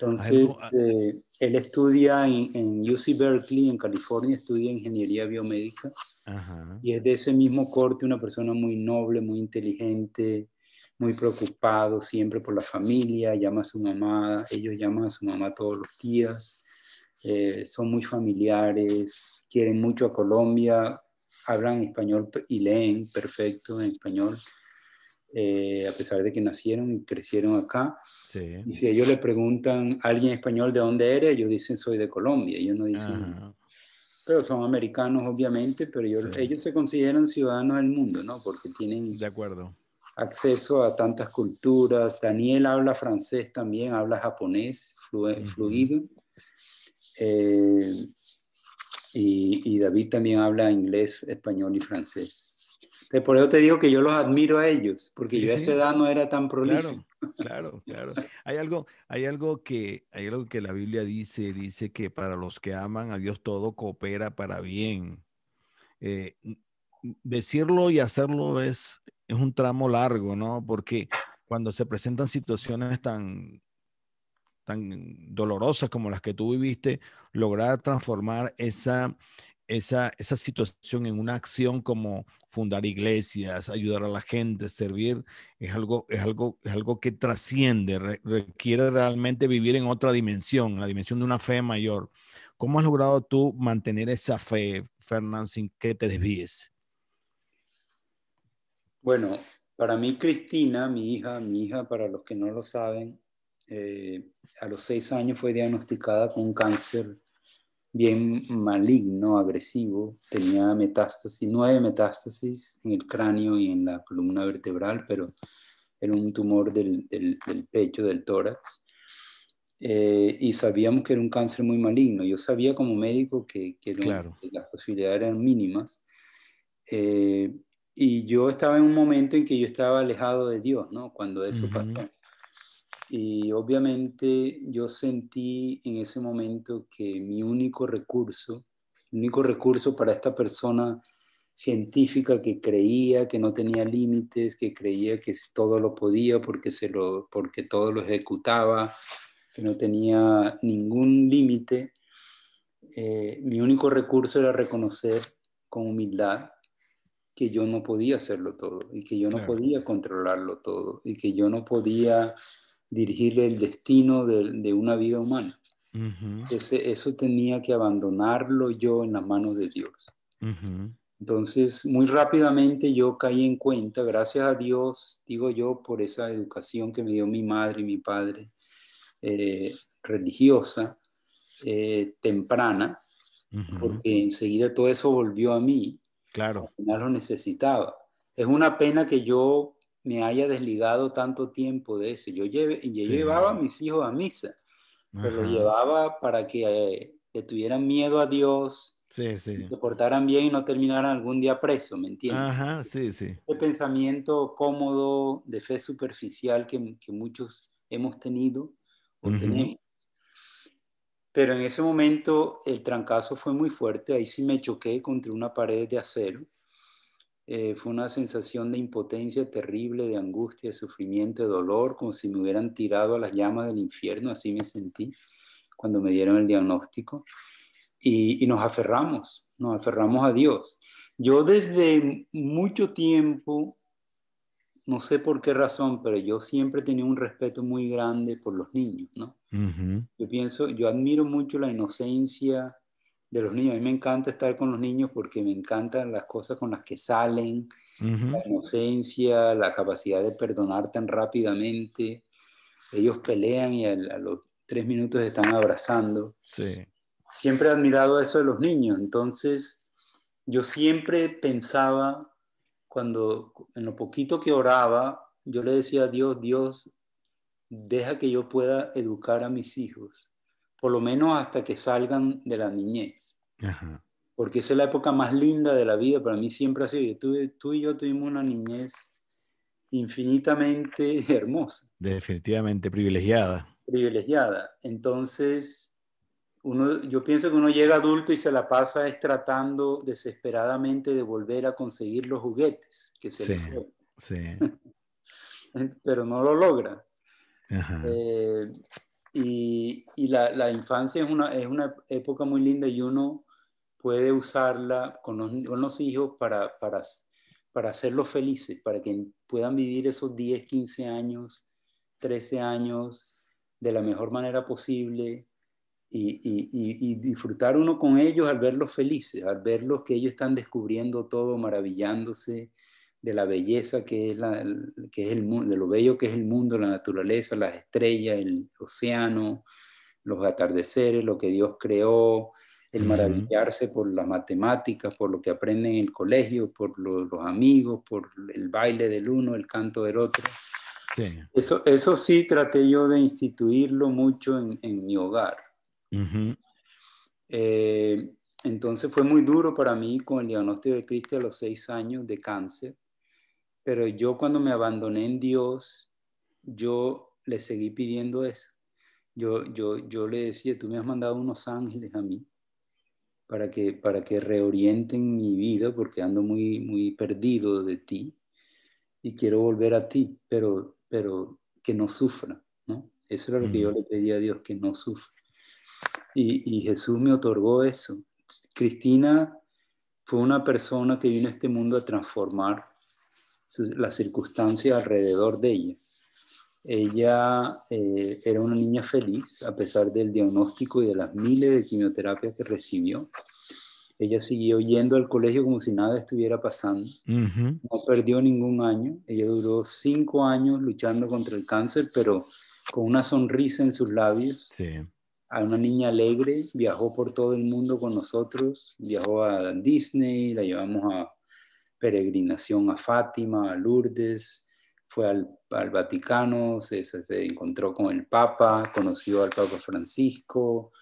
Entonces, ah. eh, él estudia en, UC Berkeley, en California, estudia ingeniería biomédica y es de ese mismo corte, una persona muy noble, muy inteligente, muy preocupado siempre por la familia, llama a su mamá, ellos llaman a su mamá todos los días, eh, son muy familiares, quieren mucho a Colombia, hablan español y leen perfecto en español. Eh, a pesar de que nacieron y crecieron acá. Y si ellos le preguntan a alguien español de dónde eres, ellos dicen soy de Colombia. Ellos no dicen, pero son americanos obviamente, pero ellos, ellos se consideran ciudadanos del mundo, ¿no? Porque tienen de acuerdo. Acceso a tantas culturas. Daniel habla francés también, habla japonés fluido. Eh, y, y David también habla inglés, español y francés por eso te digo que yo los admiro a ellos, porque yo a esta edad no era tan prolífico. Claro, claro, Hay algo, hay algo que, hay algo que la Biblia dice, dice que para los que aman a Dios todo coopera para bien. Eh, decirlo y hacerlo es, es un tramo largo, ¿no? Porque cuando se presentan situaciones tan, tan dolorosas como las que tú viviste, lograr transformar esa, esa, esa situación en una acción como fundar iglesias, ayudar a la gente, servir, es algo, es algo, es algo que trasciende, requiere realmente vivir en otra dimensión, la dimensión de una fe mayor. ¿Cómo has logrado tú mantener esa fe, Fernán, sin que te desvíes? Bueno, para mí Cristina, mi hija, mi hija, para los que no lo saben, eh, a los seis años fue diagnosticada con un cáncer bien maligno, agresivo. Tenía metástasis, nueve metástasis en el cráneo y en la columna vertebral, pero era un tumor del, del, pecho, del tórax. Eh, y sabíamos que era un cáncer muy maligno. Yo sabía como médico que, que, las posibilidades eran mínimas. Eh, y yo estaba en un momento en que yo estaba alejado de Dios, ¿no? Cuando eso pasó. Y obviamente yo sentí en ese momento que mi único recurso, el único recurso para esta persona científica que creía que no tenía límites, que creía que todo lo podía porque, se lo, porque todo lo ejecutaba, que no tenía ningún límite, eh, mi único recurso era reconocer con humildad que yo no podía hacerlo todo y que yo no podía controlarlo todo y que yo no podía dirigirle el destino de, una vida humana. eso tenía que abandonarlo yo en las manos de Dios. Entonces, muy rápidamente yo caí en cuenta, gracias a Dios, digo yo, por esa educación que me dio mi madre y mi padre, eh, religiosa, eh, temprana, porque enseguida todo eso volvió a mí. Claro. Al final lo necesitaba. Es una pena que yo me haya desligado tanto tiempo de eso. Yo, llevaba a mis hijos a misa, pero lo llevaba para que eh, le tuvieran miedo a Dios, sí, sí. se portaran bien y no terminaran algún día preso, ¿me entiendes? Ajá, sí, sí. Ese pensamiento cómodo de fe superficial que, que muchos hemos tenido o tenemos. Pero en ese momento el trancazo fue muy fuerte, ahí sí me choqué contra una pared de acero eh, fue una sensación de impotencia terrible, de angustia, de sufrimiento, de dolor, como si me hubieran tirado a las llamas del infierno, así me sentí cuando me dieron el diagnóstico. Y, nos aferramos, nos aferramos a Dios. Yo desde mucho tiempo, no sé por qué razón, pero yo siempre tenía un respeto muy grande por los niños, ¿no? Yo pienso, yo admiro mucho la inocencia, de los niños. A mí me encanta estar con los niños porque me encantan las cosas con las que salen, la inocencia, la capacidad de perdonar tan rápidamente. Ellos pelean y a, los tres minutos están abrazando. Sí. Siempre he admirado eso de los niños. Entonces, yo siempre pensaba, cuando en lo poquito que oraba, yo le decía a Dios, Dios, deja que yo pueda educar a mis hijos por lo menos hasta que salgan de la niñez. Porque esa es la época más linda de la vida, para mí siempre ha sido, tú, tú y yo tuvimos una niñez infinitamente <laughs> hermosa. Definitivamente privilegiada. Privilegiada. Entonces, uno, yo pienso que uno llega adulto y se la pasa es tratando desesperadamente de volver a conseguir los juguetes que se sí, Sí. <laughs> Pero no lo logra. Eh, y, y la, la, infancia es una, es una época muy linda y uno puede usarla con los, con los hijos para, para, para hacerlos felices, para que puedan vivir esos 10, 15 años, 13 años de la mejor manera posible y, y, y, disfrutar uno con ellos al verlos felices, al verlos que ellos están descubriendo todo, maravillándose de la belleza que es, la, que es el mundo, de lo bello que es el mundo, la naturaleza, las estrellas, el océano, los atardeceres, lo que Dios creó, el maravillarse por las matemáticas, por lo que aprenden en el colegio, por los amigos, por el baile del uno, el canto del otro. Eso, eso sí traté yo de instituirlo mucho en, en mi hogar. Eh, entonces fue muy duro para mí con el diagnóstico de Cristo a los seis años de cáncer. Pero yo cuando me abandoné en Dios, yo le seguí pidiendo eso. Yo, yo, yo le decía, tú me has mandado unos ángeles a mí para que, para que reorienten mi vida porque ando muy, muy perdido de ti y quiero volver a ti, pero, pero que no sufra, ¿no? Eso era lo que yo le pedía a Dios, que no sufra. Y, y Jesús me otorgó eso. Cristina fue una persona que vino a este mundo a transformar las circunstancias alrededor de ella. Ella eh, era una niña feliz a pesar del diagnóstico y de las miles de quimioterapias que recibió. Ella siguió yendo al colegio como si nada estuviera pasando. No perdió ningún año. Ella duró cinco años luchando contra el cáncer, pero con una sonrisa en sus labios. Sí. A una niña alegre, viajó por todo el mundo con nosotros, viajó a Disney, la llevamos a peregrinación a Fátima, a Lourdes, fue al, Vaticano, se, se, encontró con el Papa, conoció al Papa Francisco,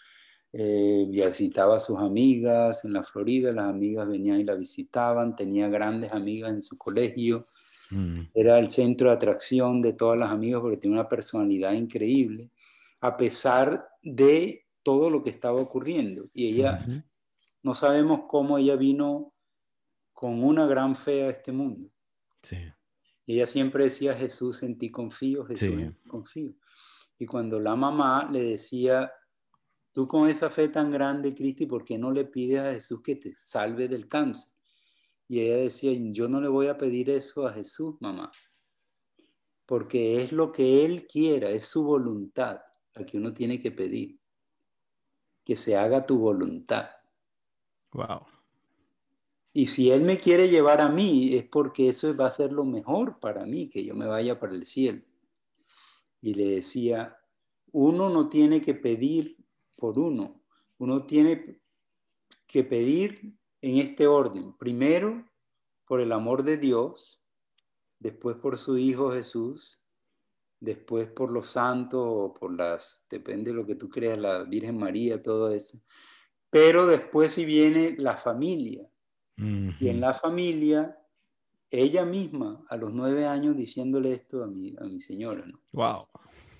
eh, visitaba a sus amigas en la Florida, las amigas venían y la visitaban, tenía grandes amigas en su colegio, mm. era el centro de atracción de todas las amigas porque tenía una personalidad increíble, a pesar de todo lo que estaba ocurriendo. Y ella, no sabemos cómo ella vino con una gran fe a este mundo. Sí. Y ella siempre decía, Jesús, en ti confío, Jesús, en ti confío. Y cuando la mamá le decía, tú con esa fe tan grande, Cristi, ¿por qué no le pides a Jesús que te salve del cáncer? Y ella decía, yo no le voy a pedir eso a Jesús, mamá, porque es lo que Él quiera, es su voluntad que uno tiene que pedir, que se haga tu voluntad. Wow. Y si Él me quiere llevar a mí, es porque eso va a ser lo mejor para mí, que yo me vaya para el cielo. Y le decía, uno no tiene que pedir por uno, uno tiene que pedir en este orden. Primero, por el amor de Dios, después por su Hijo Jesús, después por los santos o por las, depende de lo que tú creas, la Virgen María, todo eso. Pero después si viene la familia, y en la familia, ella misma, a los nueve años, diciéndole esto a mi, a mi señora. ¿no? Wow.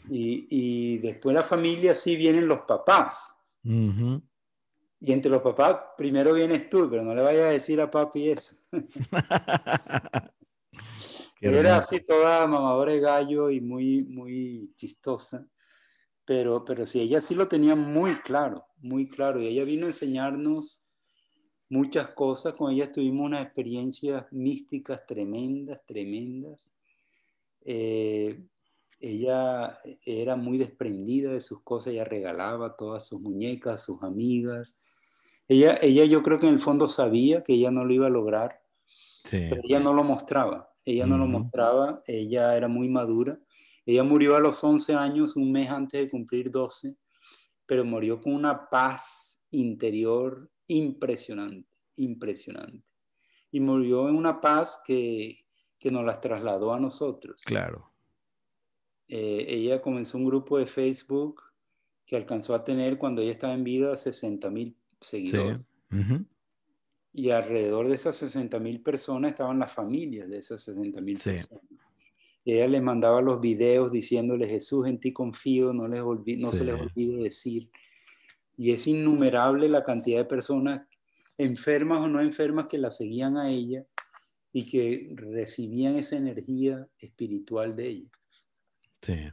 Y, y después la familia, sí vienen los papás. Y entre los papás, primero vienes tú, pero no le vayas a decir a papi eso. <laughs> Era así toda mamadora de gallo y muy, muy chistosa. Pero, pero sí, ella sí lo tenía muy claro, muy claro. Y ella vino a enseñarnos muchas cosas. Con ella tuvimos unas experiencias místicas tremendas, tremendas. Eh, ella era muy desprendida de sus cosas, ella regalaba todas sus muñecas, sus amigas. Ella, ella yo creo que en el fondo sabía que ella no lo iba a lograr, pero ella no lo mostraba. Ella no lo mostraba, ella era muy madura. Ella murió a los 11 años, un mes antes de cumplir 12, pero murió con una paz interior impresionante, impresionante. Y murió en una paz que, que nos las trasladó a nosotros. Claro. Eh, ella comenzó un grupo de Facebook que alcanzó a tener cuando ella estaba en vida 60 mil seguidores. Y alrededor de esas 60 mil personas estaban las familias de esas 60 mil personas. ella les mandaba los videos diciéndole, Jesús, en ti confío, no, les no se les olvide decir y es innumerable la cantidad de personas enfermas o no enfermas que la seguían a ella y que recibían esa energía espiritual de ella. Sí.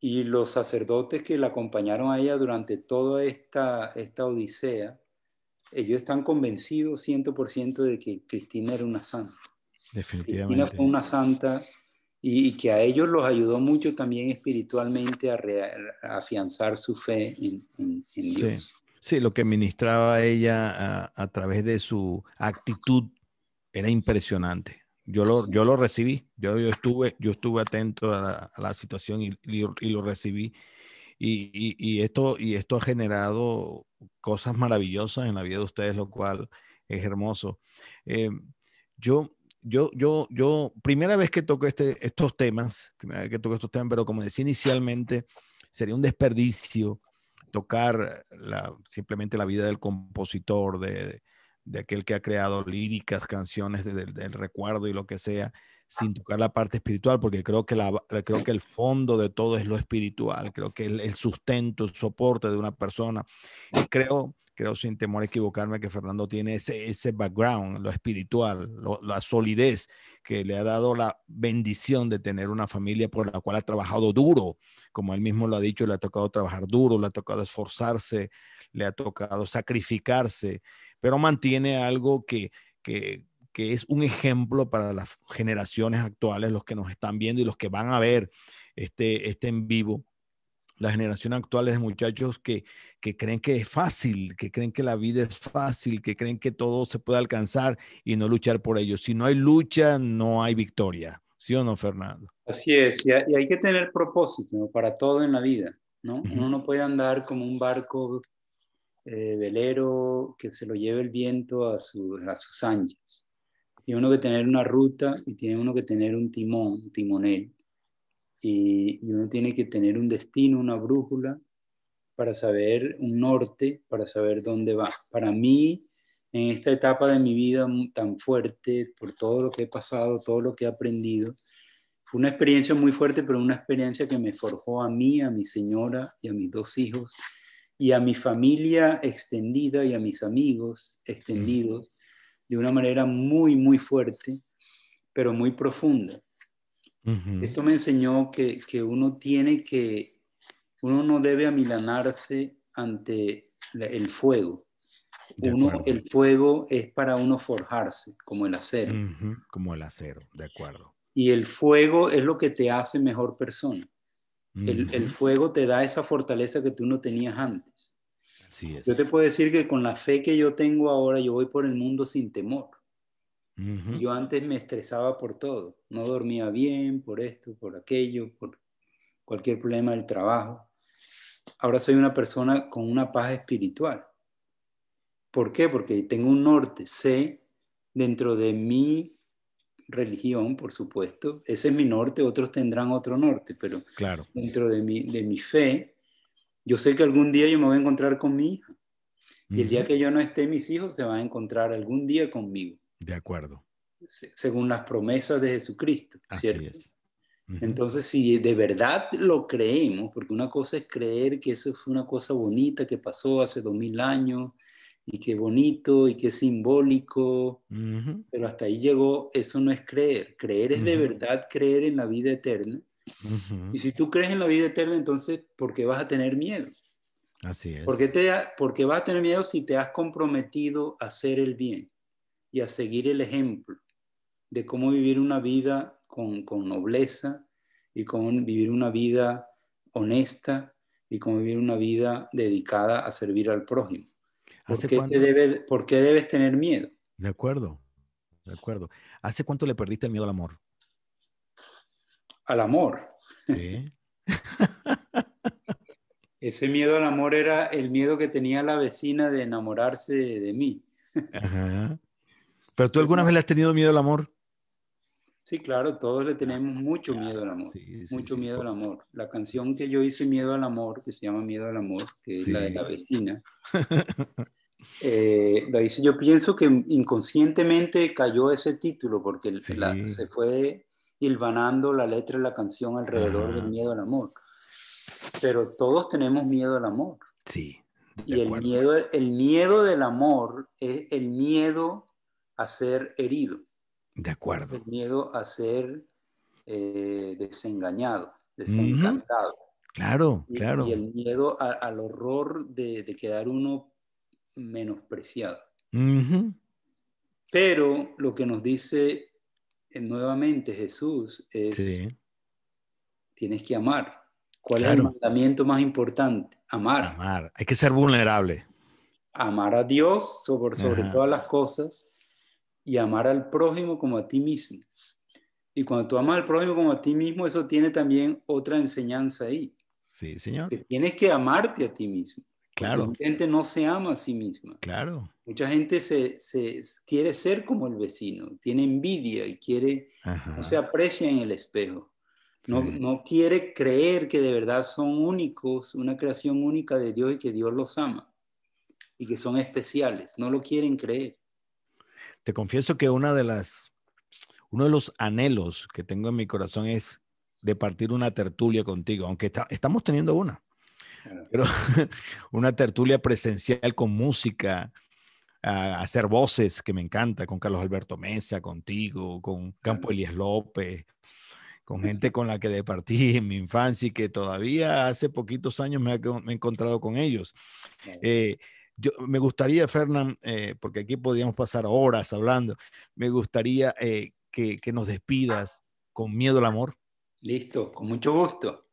Y los sacerdotes que la acompañaron a ella durante toda esta, esta odisea, ellos están convencidos 100% de que Cristina era una santa. Definitivamente. Cristina fue una santa y, que a ellos los ayudó mucho también espiritualmente a, afianzar su fe en, Dios. Sí. lo que ministraba ella a, través de su actitud era impresionante. Yo lo, yo lo recibí, yo, yo, estuve, yo estuve atento a la, situación y, y, lo recibí. Y, y, esto, y esto ha generado cosas maravillosas en la vida de ustedes, lo cual es hermoso. Eh, yo, yo, yo, yo, primera vez que toco este, estos temas, primera vez que toco estos temas, pero como decía inicialmente, sería un desperdicio tocar la, simplemente la vida del compositor, de, de, aquel que ha creado líricas, canciones del recuerdo y lo que sea, sin tocar la parte espiritual, porque creo que, la, creo que el fondo de todo es lo espiritual, creo que el, el sustento, el soporte de una persona. Y creo creo sin temor a equivocarme que Fernando tiene ese, ese background, lo espiritual, la solidez que le ha dado la bendición de tener una familia por la cual ha trabajado duro, como él mismo lo ha dicho, le ha tocado trabajar duro, le ha tocado esforzarse, le ha tocado sacrificarse pero mantiene algo que, que, que es un ejemplo para las generaciones actuales, los que nos están viendo y los que van a ver este, este en vivo. La generación actual de muchachos que, que creen que es fácil, que creen que la vida es fácil, que creen que todo se puede alcanzar y no luchar por ello. Si no hay lucha, no hay victoria. ¿Sí o no, Fernando? Así es, y hay que tener propósito para todo en la vida, ¿no? Uno no puede andar como un barco eh, velero que se lo lleve el viento a, a sus anchas. Tiene uno que tener una ruta y tiene uno que tener un timón, un timonel. Y, y uno tiene que tener un destino, una brújula para saber un norte, para saber dónde va. Para mí, en esta etapa de mi vida tan fuerte, por todo lo que he pasado, todo lo que he aprendido, fue una experiencia muy fuerte, pero una experiencia que me forjó a mí, a mi señora y a mis dos hijos y a mi familia extendida y a mis amigos extendidos de una manera muy, muy fuerte, pero muy profunda. Esto me enseñó que, que, uno tiene que, uno no debe amilanarse ante el fuego. Uno, el fuego es para uno forjarse, como el acero. Como el acero, de acuerdo. Y el fuego es lo que te hace mejor persona. el, el, fuego te da esa fortaleza que tú no tenías antes. Así es. Yo te puedo decir que con la fe que yo tengo ahora, yo voy por el mundo sin temor. Yo antes me estresaba por todo. No dormía bien por esto, por aquello, por cualquier problema del trabajo. Ahora soy una persona con una paz espiritual. ¿Por qué? Porque tengo un norte. Sé dentro de mi religión, por supuesto, ese es mi norte, otros tendrán otro norte, pero claro. dentro de mi, de mi fe, yo sé que algún día yo me voy a encontrar con mi hija. Y el día que yo no esté, mis hijos se van a encontrar algún día conmigo. De acuerdo. Según las promesas de Jesucristo. Así es. Entonces, si de verdad lo creemos, porque una cosa es creer que eso fue una cosa bonita que pasó hace dos mil años y que bonito y que simbólico, pero hasta ahí llegó, eso no es creer. Creer es de verdad creer en la vida eterna. Y si tú crees en la vida eterna, entonces, ¿por qué vas a tener miedo? Así es. ¿Por qué, te, porque vas a tener miedo si te has comprometido a hacer el bien y a seguir el ejemplo de cómo vivir una vida con, con nobleza y cómo vivir una vida honesta y cómo vivir una vida dedicada a servir al prójimo? ¿Por qué, debe, ¿Por qué debes tener miedo? De acuerdo, de acuerdo. ¿Hace cuánto le perdiste el miedo al amor? Al amor. Sí. Ese miedo al amor era el miedo que tenía la vecina de enamorarse de, mí. ¿Pero tú alguna vez le has tenido miedo al amor? Sí, claro, todos le tenemos mucho miedo al amor. mucho miedo al amor. La canción que yo hice, Miedo al Amor, que se llama Miedo al Amor, que es la de la vecina, <laughs> eh, la hice, yo pienso que inconscientemente cayó ese título porque se fue hilvanando la letra de la canción alrededor del miedo al amor pero todos tenemos miedo al amor. Sí. Y el miedo, el miedo del amor es el miedo a ser herido. De acuerdo. El miedo a ser eh, desengañado, desencantado. Claro, claro. Y el miedo al horror de, quedar uno menospreciado. Pero lo que nos dice nuevamente Jesús es, tienes que amar. ¿Cuál es el mandamiento más importante? Amar. Amar. Hay que ser vulnerable. Amar a Dios sobre, sobre todas las cosas y amar al prójimo como a ti mismo. Y cuando tú amas al prójimo como a ti mismo, eso tiene también otra enseñanza ahí. Sí, señor. Que tienes que amarte a ti mismo. Claro. Mucha gente no se ama a sí misma. Claro. Mucha gente se, se quiere ser como el vecino, tiene envidia y quiere, no se aprecia en el espejo. No, quiere creer que de verdad son únicos, una creación única de Dios y que Dios los ama y que son especiales. No lo quieren creer. Te confieso que una de las, uno de los anhelos que tengo en mi corazón es de partir una tertulia contigo, aunque estamos teniendo una, pero <laughs> una tertulia presencial con música, hacer voces que me encanta, con Carlos Alberto Mesa, contigo, con Campo Elías López, con <laughs> gente con la que departí en mi infancia y que todavía hace poquitos años me, he encontrado con ellos. Eh, yo, me gustaría, Fernán, eh, porque aquí podríamos pasar horas hablando, me gustaría eh, que, que, nos despidas con miedo al amor. Listo, con mucho gusto.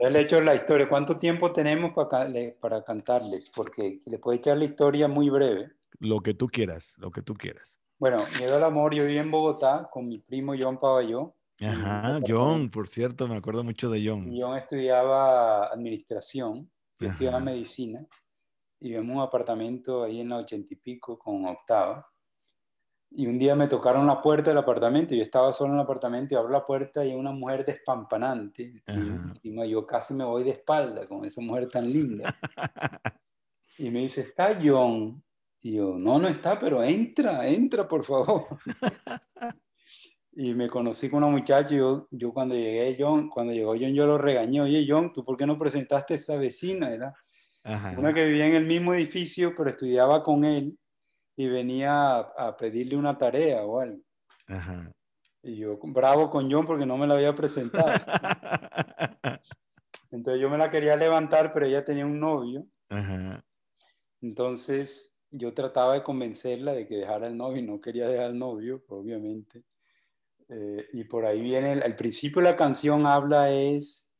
He hecho la historia. ¿Cuánto tiempo tenemos para, para cantarles? Porque le puedo echar la historia muy breve. Lo que tú quieras, lo que tú quieras. Bueno, Miedo al Amor, yo viví en Bogotá con mi primo John Paballó. Ajá, John, por cierto, me acuerdo mucho de John. John estudiaba administración, yo estudiaba medicina, y vivimos un apartamento ahí en la ochenta y pico con octava. Y un día me tocaron la puerta del apartamento y yo estaba solo en el apartamento y abro la puerta y hay una mujer despampanante. Y, yo casi me voy de espalda con esa mujer tan linda. <laughs> y me dice, está John. Y yo, no, no está, pero entra, entra, por favor. <laughs> y me conocí con una muchacha. Yo, yo cuando llegué, John, cuando llegó John, yo lo regañé. Oye, John, ¿tú por qué no presentaste a esa vecina? Era una que vivía en el mismo edificio, pero estudiaba con él y venía a, pedirle una tarea o algo. Y yo bravo con John porque no me la había presentado. <laughs> Entonces yo me la quería levantar, pero ella tenía un novio. Entonces yo trataba de convencerla de que dejara el novio y no quería dejar el novio, obviamente. Eh, y por ahí viene, el, principio de la canción habla es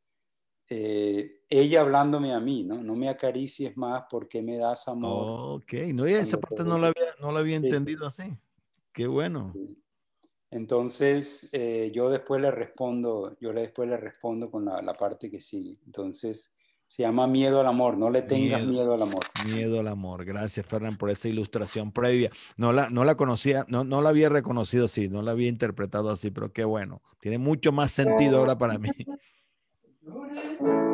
eh, ella hablándome a mí, ¿no? No me acaricies más porque me das amor. ok, no, esa parte no la había, no la había entendido así. Qué bueno. Entonces, eh, yo después le respondo, yo después le respondo con la, la, parte que sigue. Entonces, se llama Miedo al Amor, no le tengas miedo, al amor. Miedo al amor. Gracias, Fernán, por esa ilustración previa. No la, no la conocía, no, no la había reconocido así, no la había interpretado así, pero qué bueno. Tiene mucho más sentido ahora para mí. <laughs>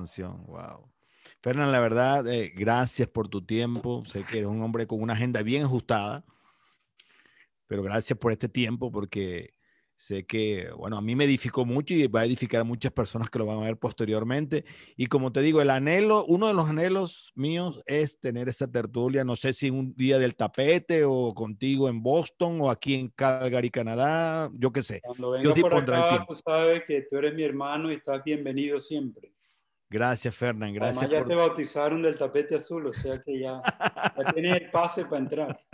canción. Wow. Fernán, la verdad, eh, gracias por tu tiempo. Sé que eres un hombre con una agenda bien ajustada, pero gracias por este tiempo porque Sé que, bueno, a mí me edificó mucho y va a edificar a muchas personas que lo van a ver posteriormente. Y como te digo, el anhelo, uno de los anhelos míos es tener esa tertulia, no sé si un día del tapete o contigo en Boston o aquí en Calgary, Canadá, yo qué sé. Cuando venga por acá, tú sabes que tú eres mi hermano y estás bienvenido siempre. Gracias, Fernán. Gracias. Además, ya te bautizaron del tapete azul, o sea que ya, ya tienes el pase para entrar.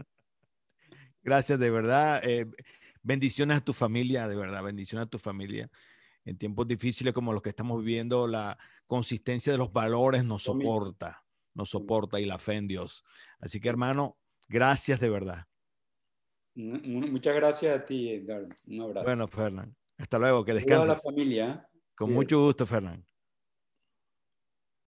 Gracias, de verdad. Eh, bendiciones a tu familia, de verdad, bendiciones a tu familia. En tiempos difíciles como los que estamos viviendo, la consistencia de los valores nos soporta, nos soporta y la fe en Dios. Así que, hermano, gracias de verdad. Muchas gracias a ti, Edgar. Un abrazo. Bueno, Fernán. Hasta luego, que descanses. la familia. Con mucho gusto, Fernán.